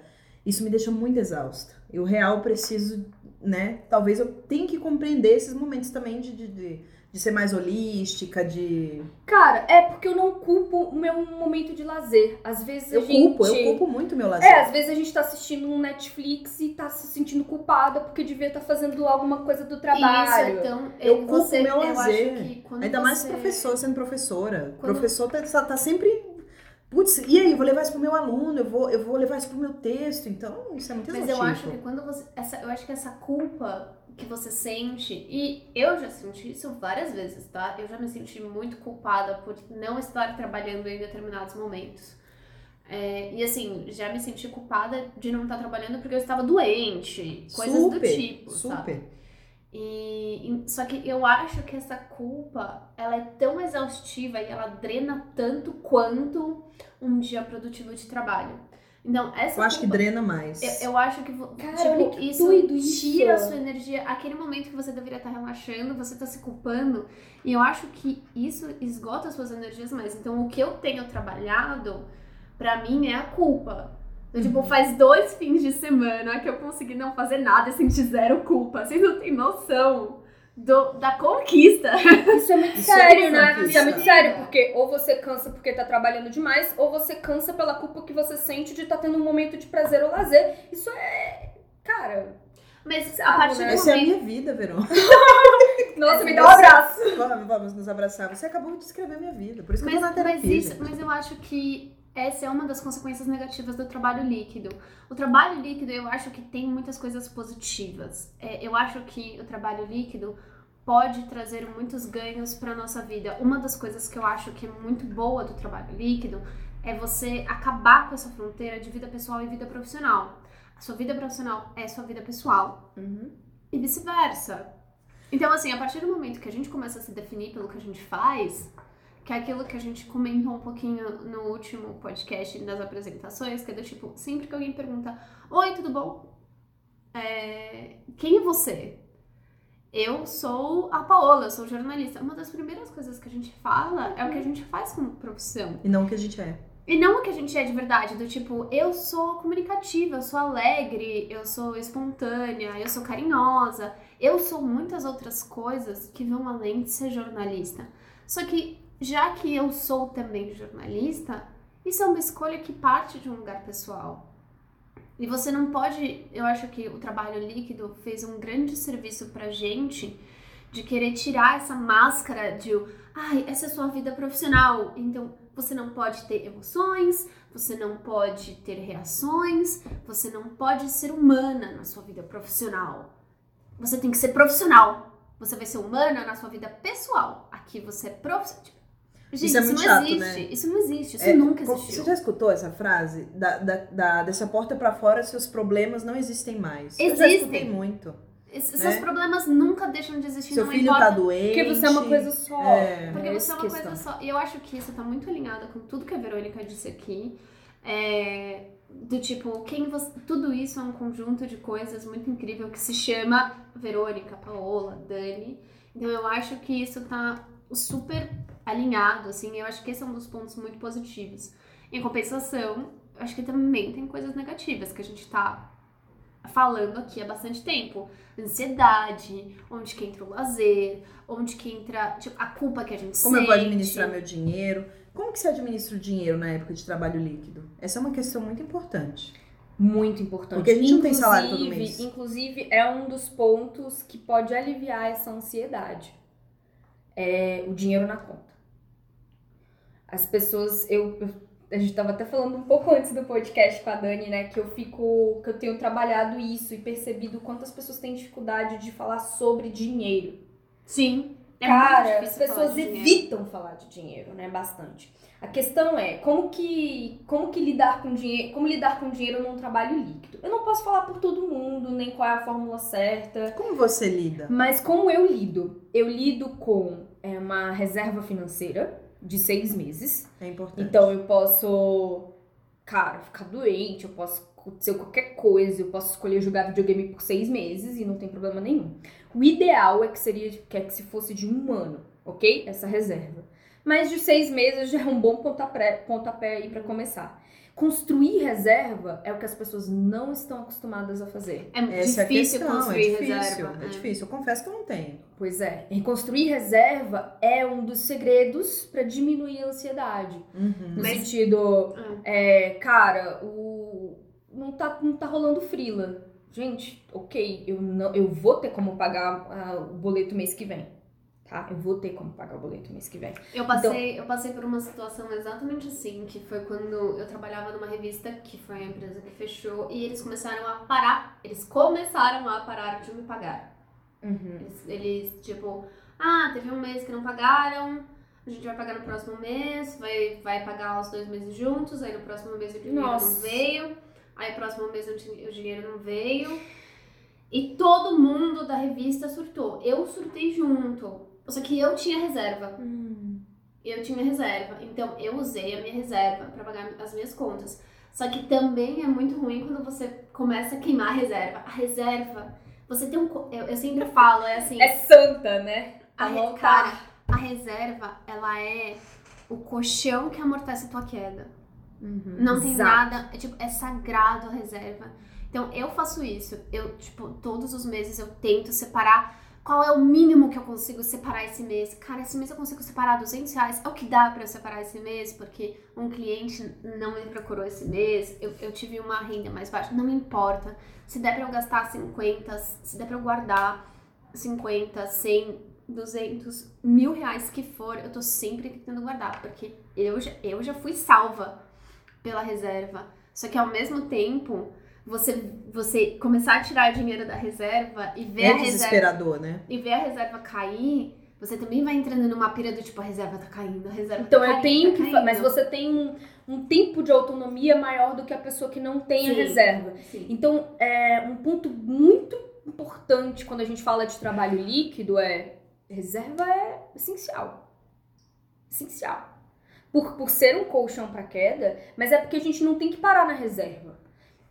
isso me deixa muito exausta. Eu real preciso, né? Talvez eu tenha que compreender esses momentos também de, de, de, de ser mais holística, de. Cara, é porque eu não culpo o meu momento de lazer. Às vezes a Eu gente. culpo, eu culpo muito o meu lazer. É, às vezes a gente tá assistindo um Netflix e tá se sentindo culpada porque devia estar fazendo alguma coisa do trabalho. Isso, então, Eu é, culpo você, o meu eu lazer. Ainda mais você... professor, sendo professora. Quando- Professor tá, tá sempre. Putz, e aí, eu vou levar isso pro meu aluno, eu vou, eu vou levar isso pro meu texto. Então, isso é muito Mas exaustivo. eu acho que quando você. Essa, eu acho que essa culpa que você sente, e eu já senti isso várias vezes, tá? Eu já me senti muito culpada por não estar trabalhando em determinados momentos. É, e assim, já me senti culpada de não estar trabalhando porque eu estava doente, coisas super, do tipo, super. sabe? E, e- só que eu acho que essa culpa, ela é tão exaustiva e ela drena tanto quanto um dia produtivo de trabalho. Então, essa Eu acho que culpa- drena mais. eu, eu acho que vo- Cara, tipo, olha que isso doido isso. tira a sua energia. Aquele momento que você deveria estar relaxando, você tá se culpando. E eu acho que isso esgota as suas energias mais. Então, o que eu tenho trabalhado, pra mim, é a culpa. Uhum. Tipo, faz dois fins de semana que eu consegui não fazer nada e sentir zero culpa. Vocês não têm noção do, da conquista. Isso é muito Isso é sério, uma né? conquista. Isso é muito sério, porque ou você cansa porque tá trabalhando demais, ou você cansa pela culpa que você sente de estar tendo um momento de prazer ou lazer. Isso é. Cara. Mas a partir né? do Essa é a momento. minha vida, Verão. Nossa, É, me dá um abraço. Vamos, vamos nos abraçar. Você acabou de descrever a minha vida. Por isso que eu Mas, tô na terapia. mas, isso, mas eu acho que essa é uma das consequências negativas do trabalho líquido. O trabalho líquido, eu acho que tem muitas coisas positivas. É, eu acho que o trabalho líquido pode trazer muitos ganhos para nossa vida. Uma das coisas que eu acho que é muito boa do trabalho líquido é você acabar com essa fronteira de vida pessoal e vida profissional. A sua vida profissional é sua vida pessoal e vice-versa. Então, assim, a partir do momento que a gente começa a se definir pelo que a gente faz, que é aquilo que a gente comentou um pouquinho no último podcast das apresentações, que é do tipo, sempre que alguém pergunta, oi, tudo bom? É, Quem é você? Eu sou a Paola, eu sou jornalista. Uma das primeiras coisas que a gente fala é o que a gente faz como profissão. E não o que a gente é. E não o que a gente é de verdade, do tipo, eu sou comunicativa, eu sou alegre, eu sou espontânea, eu sou carinhosa, eu sou muitas outras coisas que vão além de ser jornalista. Só que, já que eu sou também jornalista, isso é uma escolha que parte de um lugar pessoal. E você não pode, eu acho que o trabalho líquido fez um grande serviço pra gente de querer tirar essa máscara de, ai, essa é sua vida profissional, então você não pode ter emoções, você não pode ter reações, você não pode ser humana na sua vida profissional. Você tem que ser profissional. Você vai ser humana na sua vida pessoal. Aqui você é profissional. Gente, Isso isso, é muito não chato, existe. né? Isso não existe. Isso É, nunca existiu. Você já escutou essa frase? Da, da, da- dessa porta pra fora, seus problemas não existem mais. Eu já Existem. escutei muito. Es- né? Seus problemas nunca deixam de existir. Seu não filho importa tá doente. Porque você é uma coisa só. É. Porque É você essa é uma questão. coisa só. E eu acho que isso tá muito alinhado com tudo que a Verônica disse aqui. É, do tipo, quem você. Tudo isso é um conjunto de coisas muito incrível que se chama Verônica, Paola, Dani. Então eu acho que isso tá super alinhado, assim. Eu acho que esse é um dos pontos muito positivos. Em compensação, eu acho que também tem coisas negativas que a gente tá falando aqui há bastante tempo. Ansiedade, onde que entra o lazer, onde que entra tipo, a culpa que a gente Como sente. eu vou administrar meu dinheiro? Como que você administra o dinheiro na época de trabalho líquido? Essa é uma questão muito importante. Muito importante. Porque a gente não tem salário todo Inclusive- mês. Inclusive, é um dos pontos que pode aliviar essa ansiedade. É o dinheiro na conta. As pessoas, eu, eu- a gente tava até falando um pouco antes do podcast com a Dani, né, que eu fico, que eu tenho trabalhado isso e percebido quantas pessoas têm dificuldade de falar sobre dinheiro. Sim. É Cara, as falar pessoas dinheiro. evitam falar de dinheiro, né? Bastante. A questão é como que, como que lidar com dinheiro, como lidar com dinheiro num trabalho líquido. Eu não posso falar por todo mundo, nem qual é a fórmula certa, Como você lida? mas como eu lido? Eu lido com é, uma reserva financeira de seis meses. É importante. Então eu posso, cara, ficar doente, eu posso acontecer qualquer coisa, eu posso escolher jogar videogame por seis meses e não tem problema nenhum. O ideal é que seria que, é que se fosse de um ano, ok? Essa reserva. mais de seis meses já é um bom pontapé, pontapé aí para começar. Construir reserva é o que as pessoas não estão acostumadas a fazer. É Essa é a difícil questão, construir é difícil, reserva. é difícil. Eu confesso que eu não tenho. Pois é, e construir reserva é um dos segredos para diminuir a ansiedade. Uhum. No Mas- sentido, é, cara, o não tá, não tá rolando frila. Gente, ok, eu, não, eu vou ter como pagar ah, o boleto mês que vem. Tá? Eu vou ter como pagar o boleto mês que vem. Eu Então passei, eu passei por uma situação exatamente assim, que foi quando eu trabalhava numa revista, que foi a empresa que fechou, e eles começaram a parar, eles começaram a parar de me pagar. Eles, eles, tipo, ah, teve um mês que não pagaram, a gente vai pagar no próximo mês, vai, vai pagar os dois meses juntos, aí no próximo mês o dinheiro Nossa. não veio, aí no próximo mês o dinheiro não veio. E todo mundo da revista surtou. Eu surtei junto. Só que eu tinha reserva. Eu tinha reserva. Então eu usei a minha reserva pra pagar as minhas contas. Só que também é muito ruim quando você começa a queimar a reserva. A reserva, você tem um. Eu, eu sempre falo, é assim. É santa, né? A, voltar. cara, a reserva, ela é o colchão que amortece a tua queda. Não tem Exato. nada, é tipo, é sagrado a reserva. Então eu faço isso. Eu, tipo, todos os meses eu tento separar qual é o mínimo que eu consigo separar esse mês. Cara, esse mês eu consigo separar 200 reais. É o que dá pra eu separar esse mês, porque um cliente não me procurou esse mês. Eu, eu tive uma renda mais baixa. Não importa. Se der pra eu gastar 50, se der pra eu guardar 50, 100, 200, mil reais que for, eu tô sempre tentando guardar. Porque eu já, eu já fui salva pela reserva. Só que ao mesmo tempo, você, você começar a tirar dinheiro da reserva e ver É a reserva desesperador, né? e ver a reserva cair, você também vai entrando numa pira do tipo, a reserva tá caindo, a reserva Então tá eu caindo, tenho tá que. fa- caindo. Mas você tem um, um tempo de autonomia maior do que a pessoa que não tem a Sim. reserva. Sim. Então, é um ponto muito importante quando a gente fala de trabalho líquido é reserva é essencial. Essencial. Por, por ser um colchão para queda, mas é porque a gente não tem que parar na reserva.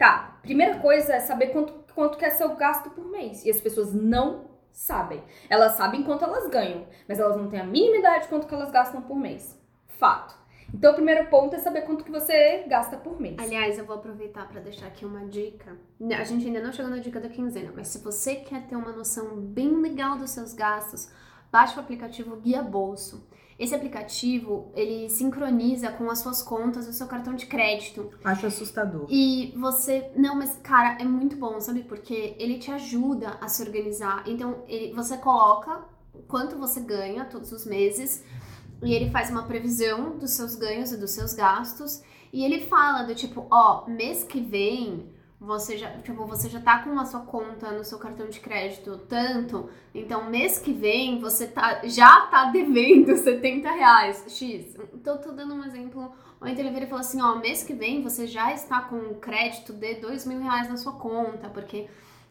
Tá, primeira coisa é saber quanto, quanto que é seu gasto por mês. E as pessoas não sabem. Elas sabem quanto elas ganham, mas elas não têm a mínima ideia de quanto que elas gastam por mês. Fato. Então, o primeiro ponto é saber quanto que você gasta por mês. Aliás, eu vou aproveitar para deixar aqui uma dica. A gente ainda não chegou na dica da quinzena, mas se você quer ter uma noção bem legal dos seus gastos, baixe o aplicativo Guia Bolso. Esse aplicativo, ele sincroniza com as suas contas do seu cartão de crédito. Acho assustador. E você. Não, mas, cara, é muito bom, sabe? Porque ele te ajuda a se organizar. Então, ele, você coloca quanto você ganha todos os meses. E ele faz uma previsão dos seus ganhos e dos seus gastos. E ele fala do tipo, ó, mês que vem. Você já, tipo, você já tá com a sua conta no seu cartão de crédito tanto, então mês que vem você tá, já tá devendo 70 reais, X. Então, tô dando um exemplo ou então ele vira e fala assim, ó, mês que vem você já está com crédito de dois mil reais na sua conta, porque...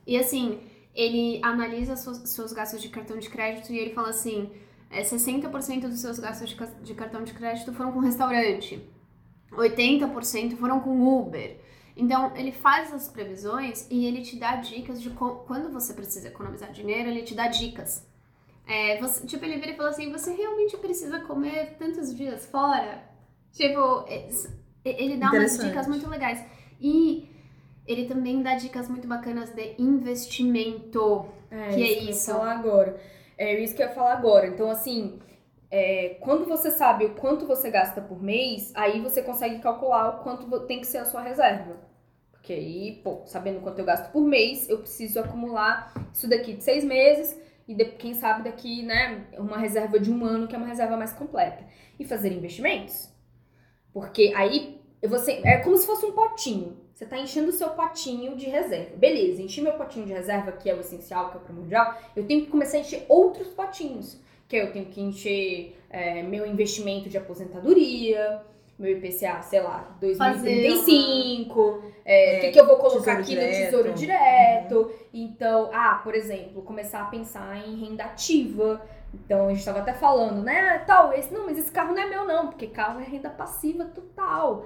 E assim, ele analisa seus, seus gastos de cartão de crédito e ele fala assim, é, 60% dos seus gastos de, de cartão de crédito foram com restaurante, 80% foram com Uber. Então, ele faz as previsões e ele te dá dicas de co- quando você precisa economizar dinheiro, ele te dá dicas. É, você, tipo, ele vira e fala assim, você realmente precisa comer tantos dias fora? Tipo, é, ele dá umas dicas muito legais. E ele também dá dicas muito bacanas de investimento. É, Que é eu ia isso? falar agora. É isso que eu ia falar agora. Então, assim, é, quando você sabe o quanto você gasta por mês, aí você consegue calcular o quanto tem que ser a sua reserva. Porque aí, pô, sabendo quanto eu gasto por mês, eu preciso acumular isso daqui de seis meses e de- quem sabe daqui, né, uma reserva de um ano, que é uma reserva mais completa. E fazer investimentos. Porque aí você é como se fosse um potinho. Você tá enchendo o seu potinho de reserva. Beleza, enchi meu potinho de reserva, que é o essencial, que é o primordial. Eu tenho que começar a encher outros potinhos. Que eu tenho que encher é, meu investimento de aposentadoria, meu IPCA, sei lá, 2035. O É, que, que eu vou colocar aqui direto. no tesouro direto. Então, ah, por exemplo, começar a pensar em renda ativa. Então, a gente tava até falando, né? Tal, esse, não, mas esse carro não é meu, não, porque carro é renda passiva total.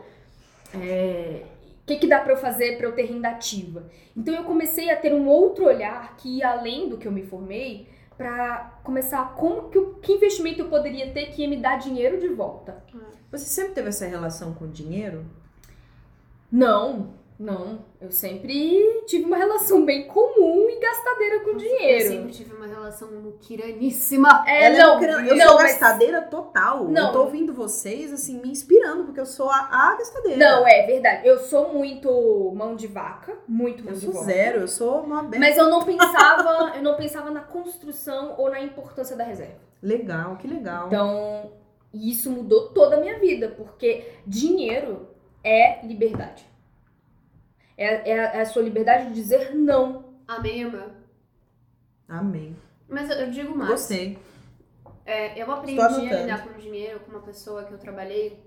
É, o que, que dá pra eu fazer pra eu ter renda ativa? Então, eu comecei a ter um outro olhar que além do que eu me formei pra começar como que, o- que investimento eu poderia ter que ia me dar dinheiro de volta. Você sempre teve essa relação com dinheiro? Não, não. Eu sempre tive uma relação bem comum e gastadeira com Eu dinheiro. sempre tive uma relação muquiraníssima. É, Ela não, é. Eu não, sou mas- gastadeira total. Não. Eu tô ouvindo vocês, assim, me inspirando, porque eu sou a, a gastadeira. Não, é verdade. Eu sou muito mão de vaca, muito mão Eu de sou vaca. zero, eu sou uma aberta. Mas eu não pensava, eu não pensava na construção ou na importância da reserva. Legal, que legal. Então, isso mudou toda a minha vida, porque dinheiro é liberdade. É, é, a- é a sua liberdade de dizer não. Amém, irmã. Amém. Mas eu, eu digo mais. Gostei. É, eu aprendi a lidar com dinheiro com uma pessoa que eu trabalhei.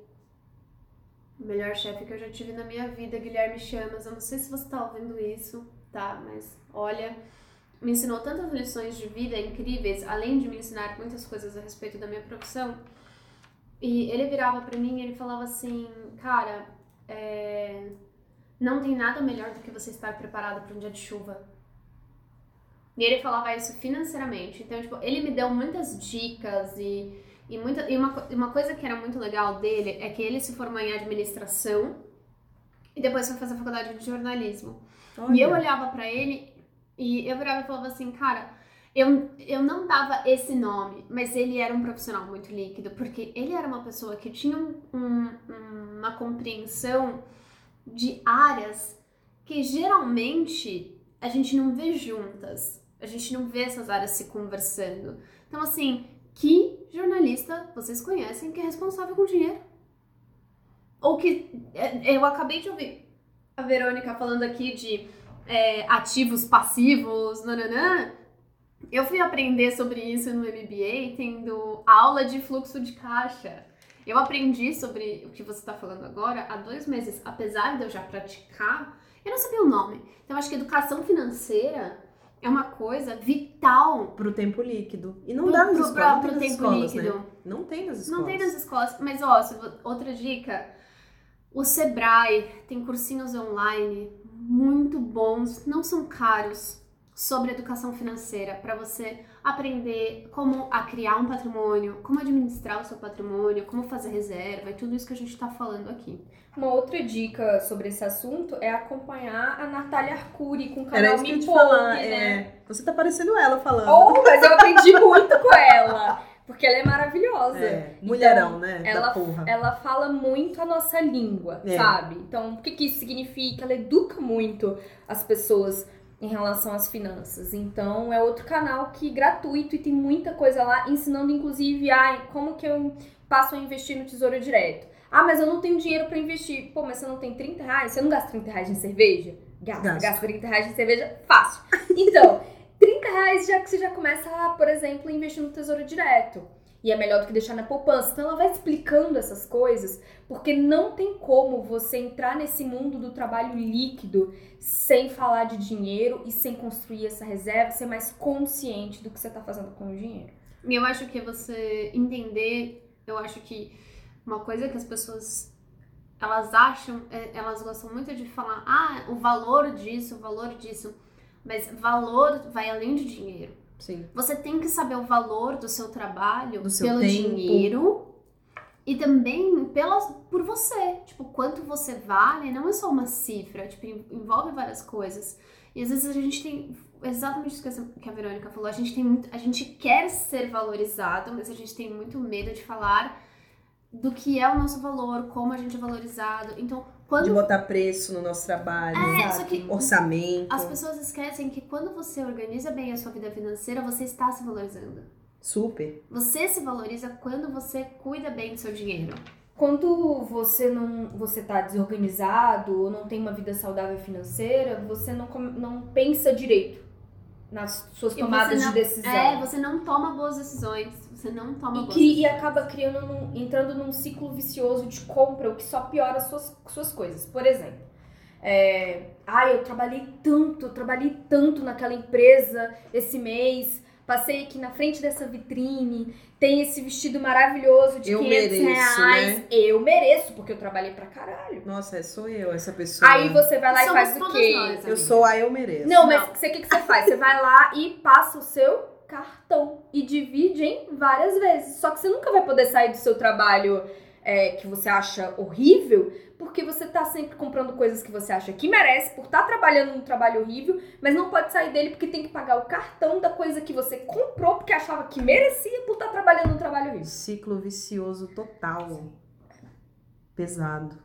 O melhor chefe que eu já tive na minha vida, Guilherme Chamas. Eu não sei se você tá ouvindo isso, tá? Mas olha, me ensinou tantas lições de vida incríveis, além de me ensinar muitas coisas a respeito da minha profissão. E ele virava pra mim e ele falava assim, cara, é, não tem nada melhor do que você estar preparado para um dia de chuva. E ele falava isso financeiramente. Então, tipo, ele me deu muitas dicas e, e, muita, e uma, uma coisa que era muito legal dele é que ele se formou em administração e depois foi fazer a faculdade de jornalismo. E eu Olha. olhava pra ele e eu virava e falava assim, cara, eu, eu não dava esse nome, mas ele era um profissional muito líquido, porque ele era uma pessoa que tinha um- um- uma compreensão de áreas que geralmente a gente não vê juntas. A gente não vê essas áreas se conversando. Então, assim, que jornalista vocês conhecem que é responsável com dinheiro? Ou que. é, Eu acabei de ouvir a Verônica falando aqui de é, ativos passivos, nananã. Eu fui aprender sobre isso no MBA tendo aula de fluxo de caixa. Eu aprendi sobre o que você está falando agora há dois meses. Apesar de eu já praticar, eu não sabia o nome. Então, acho que educação financeira é uma coisa vital Pro tempo líquido. E não pro, dá nas pro, escolas. pra- não tem pro nas tempo escolas, líquido. Né? Não tem nas escolas. Não tem nas escolas, mas ó, outra dica, o Sebrae tem cursinhos online muito bons, não são caros, sobre educação financeira para você aprender como a criar um patrimônio, como administrar o seu patrimônio, como fazer reserva e tudo isso que a gente tá falando aqui. Uma outra dica sobre esse assunto é acompanhar a Natália Arcuri com o Era canal isso que eu ia Me Poupe, falar. né? É, você tá parecendo ela falando. Oh, mas eu aprendi muito com ela. Porque ela é maravilhosa. É, mulherão, né? ela- da porra. Ela fala muito a nossa língua, É. sabe? Então, o que, que isso significa? Ela educa muito as pessoas em relação às finanças. Então, é outro canal que gratuito e tem muita coisa lá, ensinando inclusive ai, como que eu passo a investir no Tesouro Direto. Ah, mas eu não tenho dinheiro pra investir. Pô, mas você não tem 30 reais? Você não gasta 30 reais em cerveja? Gasta, Gasto. gasta 30 reais em cerveja? Fácil. Então, 30 reais já que você já começa, a, por exemplo, investir no Tesouro Direto. E é melhor do que deixar na poupança. Então ela vai explicando essas coisas, porque não tem como você entrar nesse mundo do trabalho líquido sem falar de dinheiro e sem construir essa reserva, ser mais consciente do que você tá fazendo com o dinheiro. E eu acho que você entender, eu acho que uma coisa que as pessoas elas acham, é, elas gostam muito de falar, ah, o valor disso, o valor disso. Mas valor vai além de dinheiro. Sim. Você tem que saber o valor do seu trabalho Do seu pelo tempo. dinheiro e também pelas, por você. Tipo, quanto você vale não é só uma cifra, tipo, en- envolve várias coisas. E às vezes a gente tem exatamente isso que a Verônica falou, a gente tem muito, a gente quer ser valorizado, mas a gente tem muito medo de falar do que é o nosso valor, como a gente é valorizado. Então, De quando botar preço no nosso trabalho. É, só que Orçamento. as pessoas esquecem que quando você organiza bem a sua vida financeira, você está se valorizando. Super. Você se valoriza quando você cuida bem do seu dinheiro. Quando você não você tá desorganizado ou não tem uma vida saudável financeira, você não, não pensa direito nas suas E tomadas não- de decisão. É, você não toma boas decisões. Você não toma E, boas cri- e decisões. acaba criando num- entrando num ciclo vicioso de compra, o que só piora as suas, suas coisas. Por exemplo, é, ah, eu trabalhei tanto, eu trabalhei tanto naquela empresa esse mês, passei aqui na frente dessa vitrine, tem esse vestido maravilhoso de Eu 500 mereço, reais. né? Eu mereço, porque eu trabalhei pra caralho. Nossa, é, sou eu, essa pessoa. Aí você vai lá e faz o quê? nós, Eu sou a eu mereço. Não, mas o que, que você faz? Você vai lá e passa o seu cartão e divide em várias vezes. Só que você nunca vai poder sair do seu trabalho é, que você acha horrível, porque você tá sempre comprando coisas que você acha que merece, por estar tá trabalhando num trabalho horrível, mas não pode sair dele porque tem que pagar o cartão da coisa que você comprou porque achava que merecia por estar tá trabalhando num trabalho horrível. Ciclo vicioso total. Pesado.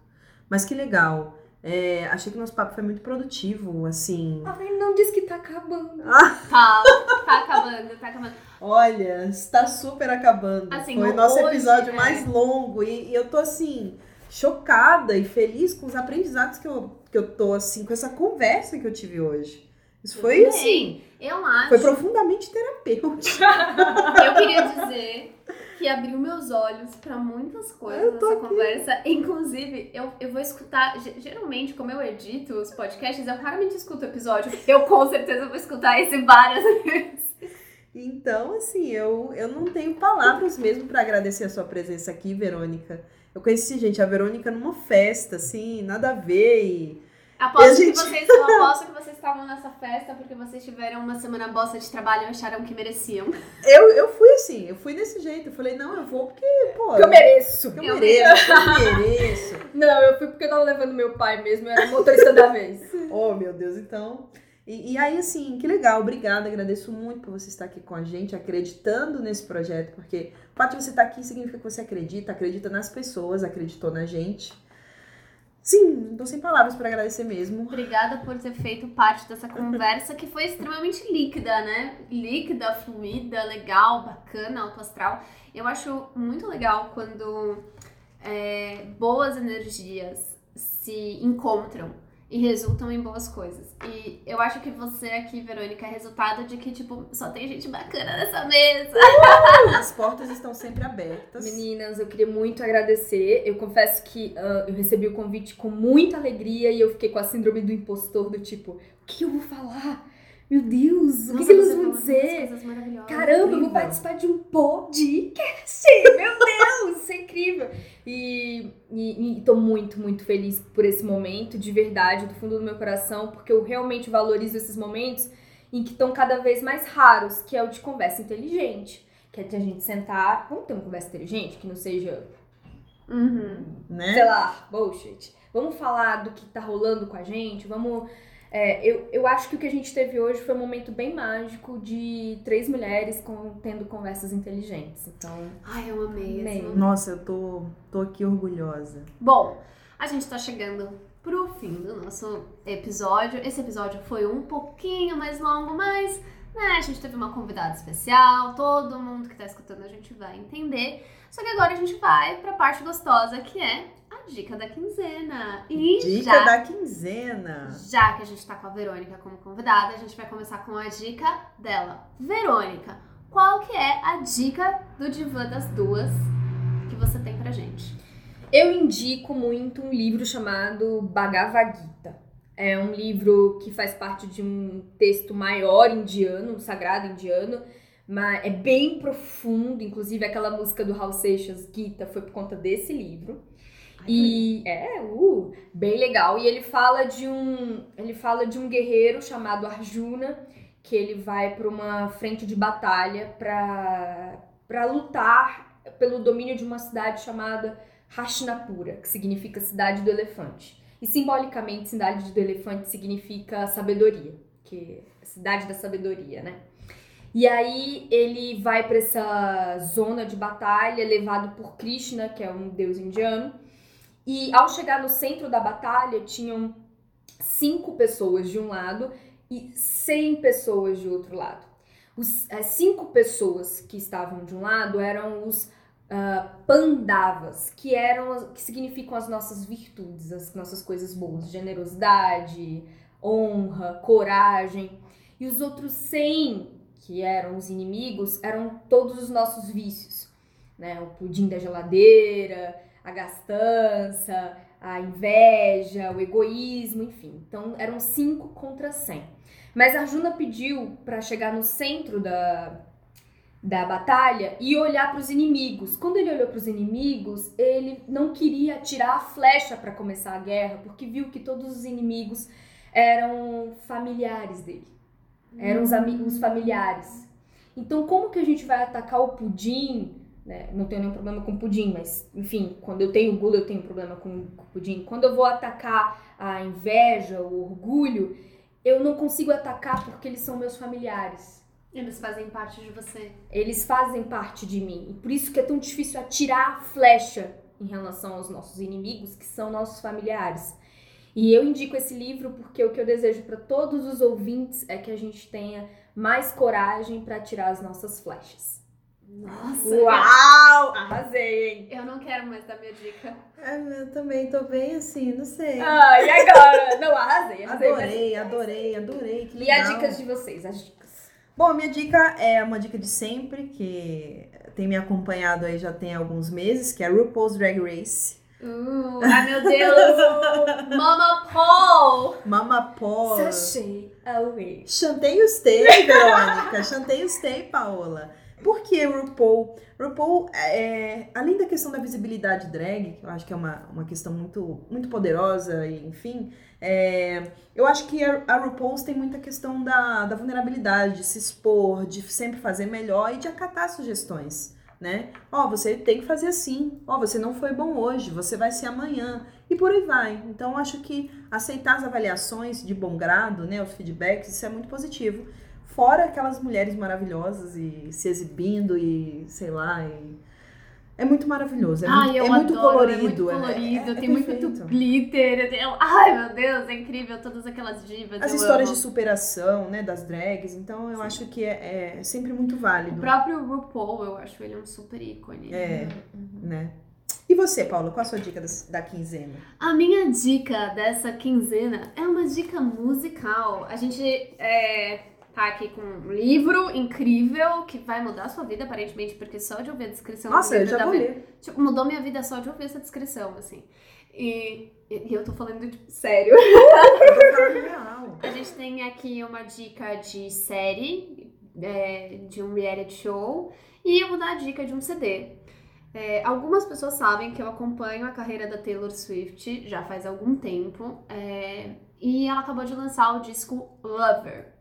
Mas que legal. É, achei que nosso papo foi muito produtivo, assim. Ah, ele não disse que tá acabando. Ah. Tá, tá acabando, tá acabando. Olha, está super acabando. Assim, foi o nosso hoje, episódio é... mais longo e, e, eu tô assim chocada e feliz com os aprendizados que eu, que eu tô assim com essa conversa que eu tive hoje. Isso foi Também. assim. Eu acho. Foi profundamente terapêutico. eu queria dizer que abriu meus olhos para muitas coisas nessa aqui. conversa. Inclusive, eu, eu vou escutar. Geralmente, como eu edito os podcasts, eu raramente escuto o episódio. Eu com certeza vou escutar esse várias vezes. Então, assim, eu, eu não tenho palavras mesmo para agradecer a sua presença aqui, Verônica. Eu conheci, gente, a Verônica numa festa, assim, nada a ver e Aposto, gente... que vocês, aposto que vocês estavam nessa festa porque vocês tiveram uma semana bosta de trabalho e acharam que mereciam. Eu, eu fui assim, eu fui desse jeito. Eu falei, não, eu vou porque, pô. eu mereço. eu, eu mereço, eu mereço. Não, eu fui porque eu tava levando meu pai mesmo, eu era motorista da vez. Oh, meu Deus, então. E, e, aí, assim, que legal, obrigada, agradeço muito por você estar aqui com a gente, acreditando nesse projeto, porque o fato de você estar aqui significa que você acredita, acredita nas pessoas, acreditou na gente. Sim, tô sem palavras para agradecer mesmo. Obrigada por ter feito parte dessa conversa que foi extremamente líquida, né? Líquida, fluida, legal, bacana, alto astral. Eu acho muito legal quando é, boas energias se encontram e resultam em boas coisas. E eu acho que você aqui, Verônica, é resultado de que, tipo, só tem gente bacana nessa mesa. Uh, as portas estão sempre abertas. Meninas, eu queria muito agradecer. Eu confesso que uh, eu recebi o convite com muita alegria e eu fiquei com a síndrome do impostor, do tipo, o que eu vou falar? Meu Deus, o que, que eles vão dizer? Caramba, eu vou participar de um podcast! Meu Deus, isso é incrível! E, e, e tô muito, muito feliz por esse momento, de verdade, do fundo do meu coração, porque eu realmente valorizo esses momentos em que estão cada vez mais raros, que é o de conversa inteligente. Que é de a gente sentar, vamos ter uma conversa inteligente, que não seja, uhum. né? sei lá, bullshit. Vamos falar do que tá rolando com a gente, vamos é, eu, eu acho que o que a gente teve hoje foi um momento bem mágico de três mulheres com, tendo conversas inteligentes. Então. Ai, eu amei. amei. Nossa, eu tô, tô aqui orgulhosa. Bom, a gente tá chegando pro fim do nosso episódio. Esse episódio foi um pouquinho mais longo, mas né, a gente teve uma convidada especial, todo mundo que tá escutando a gente vai entender. Só que agora a gente vai pra parte gostosa, que é dica da quinzena. E dica já, da quinzena. Já que a gente tá com a Verônica como convidada, a gente vai começar com a dica dela. Verônica, qual que é a dica do Divã das Duas que você tem pra gente? Eu indico muito um livro chamado Bhagavad Gita. É um livro que faz parte de um texto maior indiano, um sagrado indiano, mas é bem profundo, inclusive aquela música do Raul Seixas, Gita, foi por conta desse livro. E é, uh, bem legal. E ele fala de um, ele fala de um guerreiro chamado Arjuna, que ele vai para uma frente de batalha para para lutar pelo domínio de uma cidade chamada Hastinapura, que significa cidade do elefante. E simbolicamente, cidade do elefante significa sabedoria, que é cidade da sabedoria, né? E aí ele vai para essa zona de batalha levado por Krishna, que é um deus indiano, e ao chegar no centro da batalha, tinham cinco pessoas de um lado e cem pessoas de outro lado. Os, as cinco pessoas que estavam de um lado eram os uh, pandavas, que eram que significam as nossas virtudes, as nossas coisas boas, generosidade, honra, coragem. E os outros cem, que eram os inimigos, eram todos os nossos vícios, né? O pudim da geladeira, a gastança, a inveja, o egoísmo, enfim. Então eram cinco contra cem. Mas Arjuna pediu para chegar no centro da, da batalha e olhar para os inimigos. Quando ele olhou para os inimigos, ele não queria tirar a flecha para começar a guerra, porque viu que todos os inimigos eram familiares dele. Eram os, os familiares. Então, como que a gente vai atacar o pudim? Né? Não tenho nenhum problema com pudim, mas, enfim, quando eu tenho gula, eu tenho problema com, com pudim. Quando eu vou atacar a inveja, o orgulho, eu não consigo atacar porque eles são meus familiares. Eles fazem parte de você. Eles fazem parte de mim. E por isso que é tão difícil atirar a flecha em relação aos nossos inimigos, que são nossos familiares. E eu indico esse livro porque o que eu desejo para todos os ouvintes é que a gente tenha mais coragem para tirar as nossas flechas. Nossa! Uau! Arrasei, hein? Eu não quero mais dar minha dica. É, eu também tô bem assim, não sei. Ah, e agora? Não, arrasei, arrasei. adorei, adorei, adorei. Que E as dicas de vocês, as dicas. Bom, a minha dica é uma dica de sempre, que tem me acompanhado aí já tem alguns meses, que é RuPaul's Drag Race. Uh, ai meu Deus! Mama Paul! Mama Paul. Sachê away. Chantei os stay, Verônica. Chantei os stay, Paola. Por que RuPaul? RuPaul, é, além da questão da visibilidade drag, que eu acho que é uma, uma questão muito, muito poderosa, e enfim, é, eu acho que a, a RuPaul tem muita questão da, da vulnerabilidade, de se expor, de sempre fazer melhor e de acatar sugestões, né? Ó, você tem que fazer assim. Ó, você não foi bom hoje, você vai ser amanhã. E por aí vai. Então, acho que aceitar as avaliações de bom grado, né, os feedbacks, isso é muito positivo. Fora aquelas mulheres maravilhosas e se exibindo e sei lá. e- É muito maravilhoso. É, Ai, muito, é muito adoro, colorido. é muito é- colorido, é- é tem muito perfeito. glitter. tem- Ai, meu Deus, é incrível todas aquelas divas. As histórias amo. de superação, né, das drags. Então eu acho que é, é sempre muito O válido, próprio RuPaul, eu acho ele um super ícone. É. né? E você, Paula, qual a sua dica da quinzena? A minha dica dessa quinzena é uma dica musical. A gente é, tá aqui com um livro incrível que vai mudar a sua vida, aparentemente, porque só de ouvir a descrição do Nossa, eu já dá vou ler. Tipo, mudou minha vida só de ouvir essa descrição, assim. E, e eu tô falando tipo, sério. A gente tem aqui uma dica de série, é, de um reality show, e eu vou dar a dica de um CD. É, algumas pessoas sabem que eu acompanho a carreira da Taylor Swift já faz algum tempo, é, e ela acabou de lançar o disco Lover.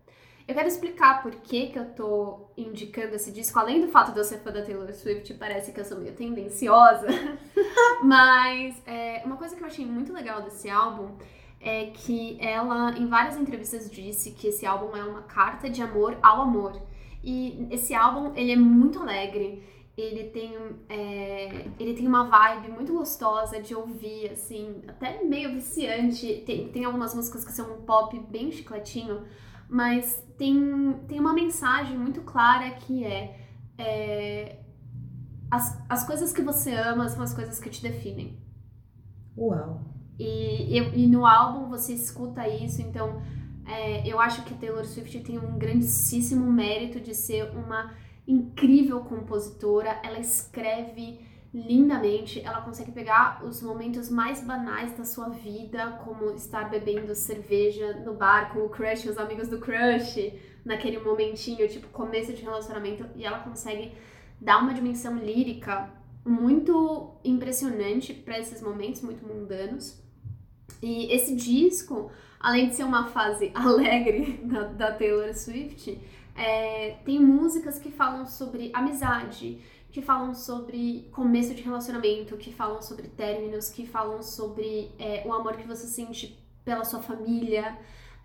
Eu quero explicar por que, que eu tô indicando esse disco, além do fato de eu ser fã da Taylor Swift, parece que eu sou meio tendenciosa. Mas é, uma coisa que eu achei muito legal desse álbum é que ela, em várias entrevistas, disse que esse álbum é uma carta de amor ao amor. E esse álbum, ele é muito alegre, ele tem, é, ele tem uma vibe muito gostosa de ouvir, assim, até meio viciante. Tem, tem algumas músicas que são um pop bem chicletinho, mas tem, tem uma mensagem muito clara que é, é as, as coisas que você ama são as coisas que te definem. Uau. E, e, e no álbum você escuta isso, então é, eu acho que Taylor Swift tem um grandíssimo mérito de ser uma incrível compositora. Ela escreve lindamente, ela consegue pegar os momentos mais banais da sua vida, como estar bebendo cerveja no bar com o crush, os amigos do crush, naquele momentinho, tipo começo de relacionamento, e ela consegue dar uma dimensão lírica muito impressionante para esses momentos muito mundanos. E esse disco, além de ser uma fase alegre da, da Taylor Swift, é, tem músicas que falam sobre amizade, que falam sobre começo de relacionamento, que falam sobre términos, que falam sobre é, o amor que você sente pela sua família.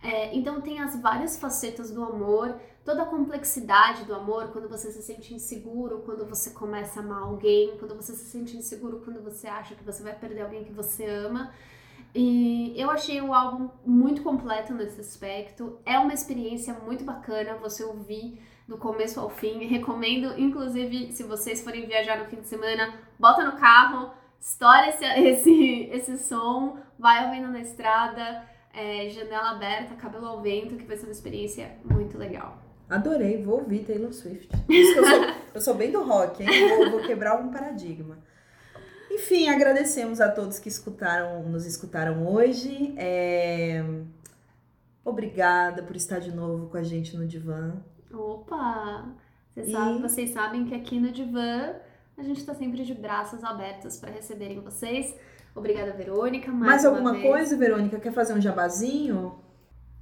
É, então tem as várias facetas do amor, toda a complexidade do amor, quando você se sente inseguro, quando você começa a amar alguém, quando você se sente inseguro, quando você acha que você vai perder alguém que você ama. E eu achei o álbum muito completo nesse aspecto. É uma experiência muito bacana você ouvir do começo ao fim. Recomendo, inclusive, se vocês forem viajar no fim de semana, bota no carro, estoura esse, esse, esse som, vai ouvindo na estrada, é, janela aberta, cabelo ao vento, que vai ser uma experiência muito legal. Adorei, vou ouvir Taylor Swift. Eu, sou, eu sou bem do rock, hein? Vou, vou quebrar um paradigma. Enfim, agradecemos a todos que escutaram, nos escutaram hoje. É, Obrigada por estar de novo com a gente no divã. Opa! Vocês, E- sabem, vocês sabem que aqui no Divã a gente tá sempre de braços abertos para receberem vocês. Obrigada, Verônica. Mais, Mais uma alguma vez. coisa, Verônica? Quer fazer um jabazinho?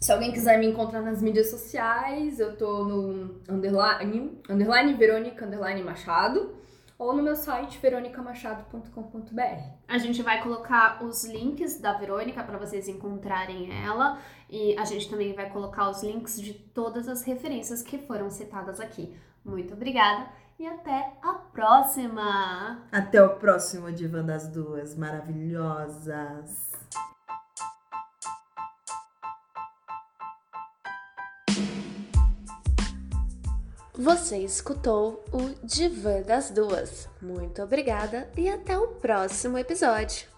Se alguém quiser me encontrar nas mídias sociais, eu tô no underline, underline Verônica underline Machado ou no meu site veronicamachado.com.br. A gente vai colocar os links da Verônica para vocês encontrarem ela e a gente também vai colocar os links de todas as referências que foram citadas aqui. Muito obrigada e até a próxima! Até o próximo Divan das Duas maravilhosas! Você escutou o Divã das Duas. Muito obrigada e até o próximo episódio.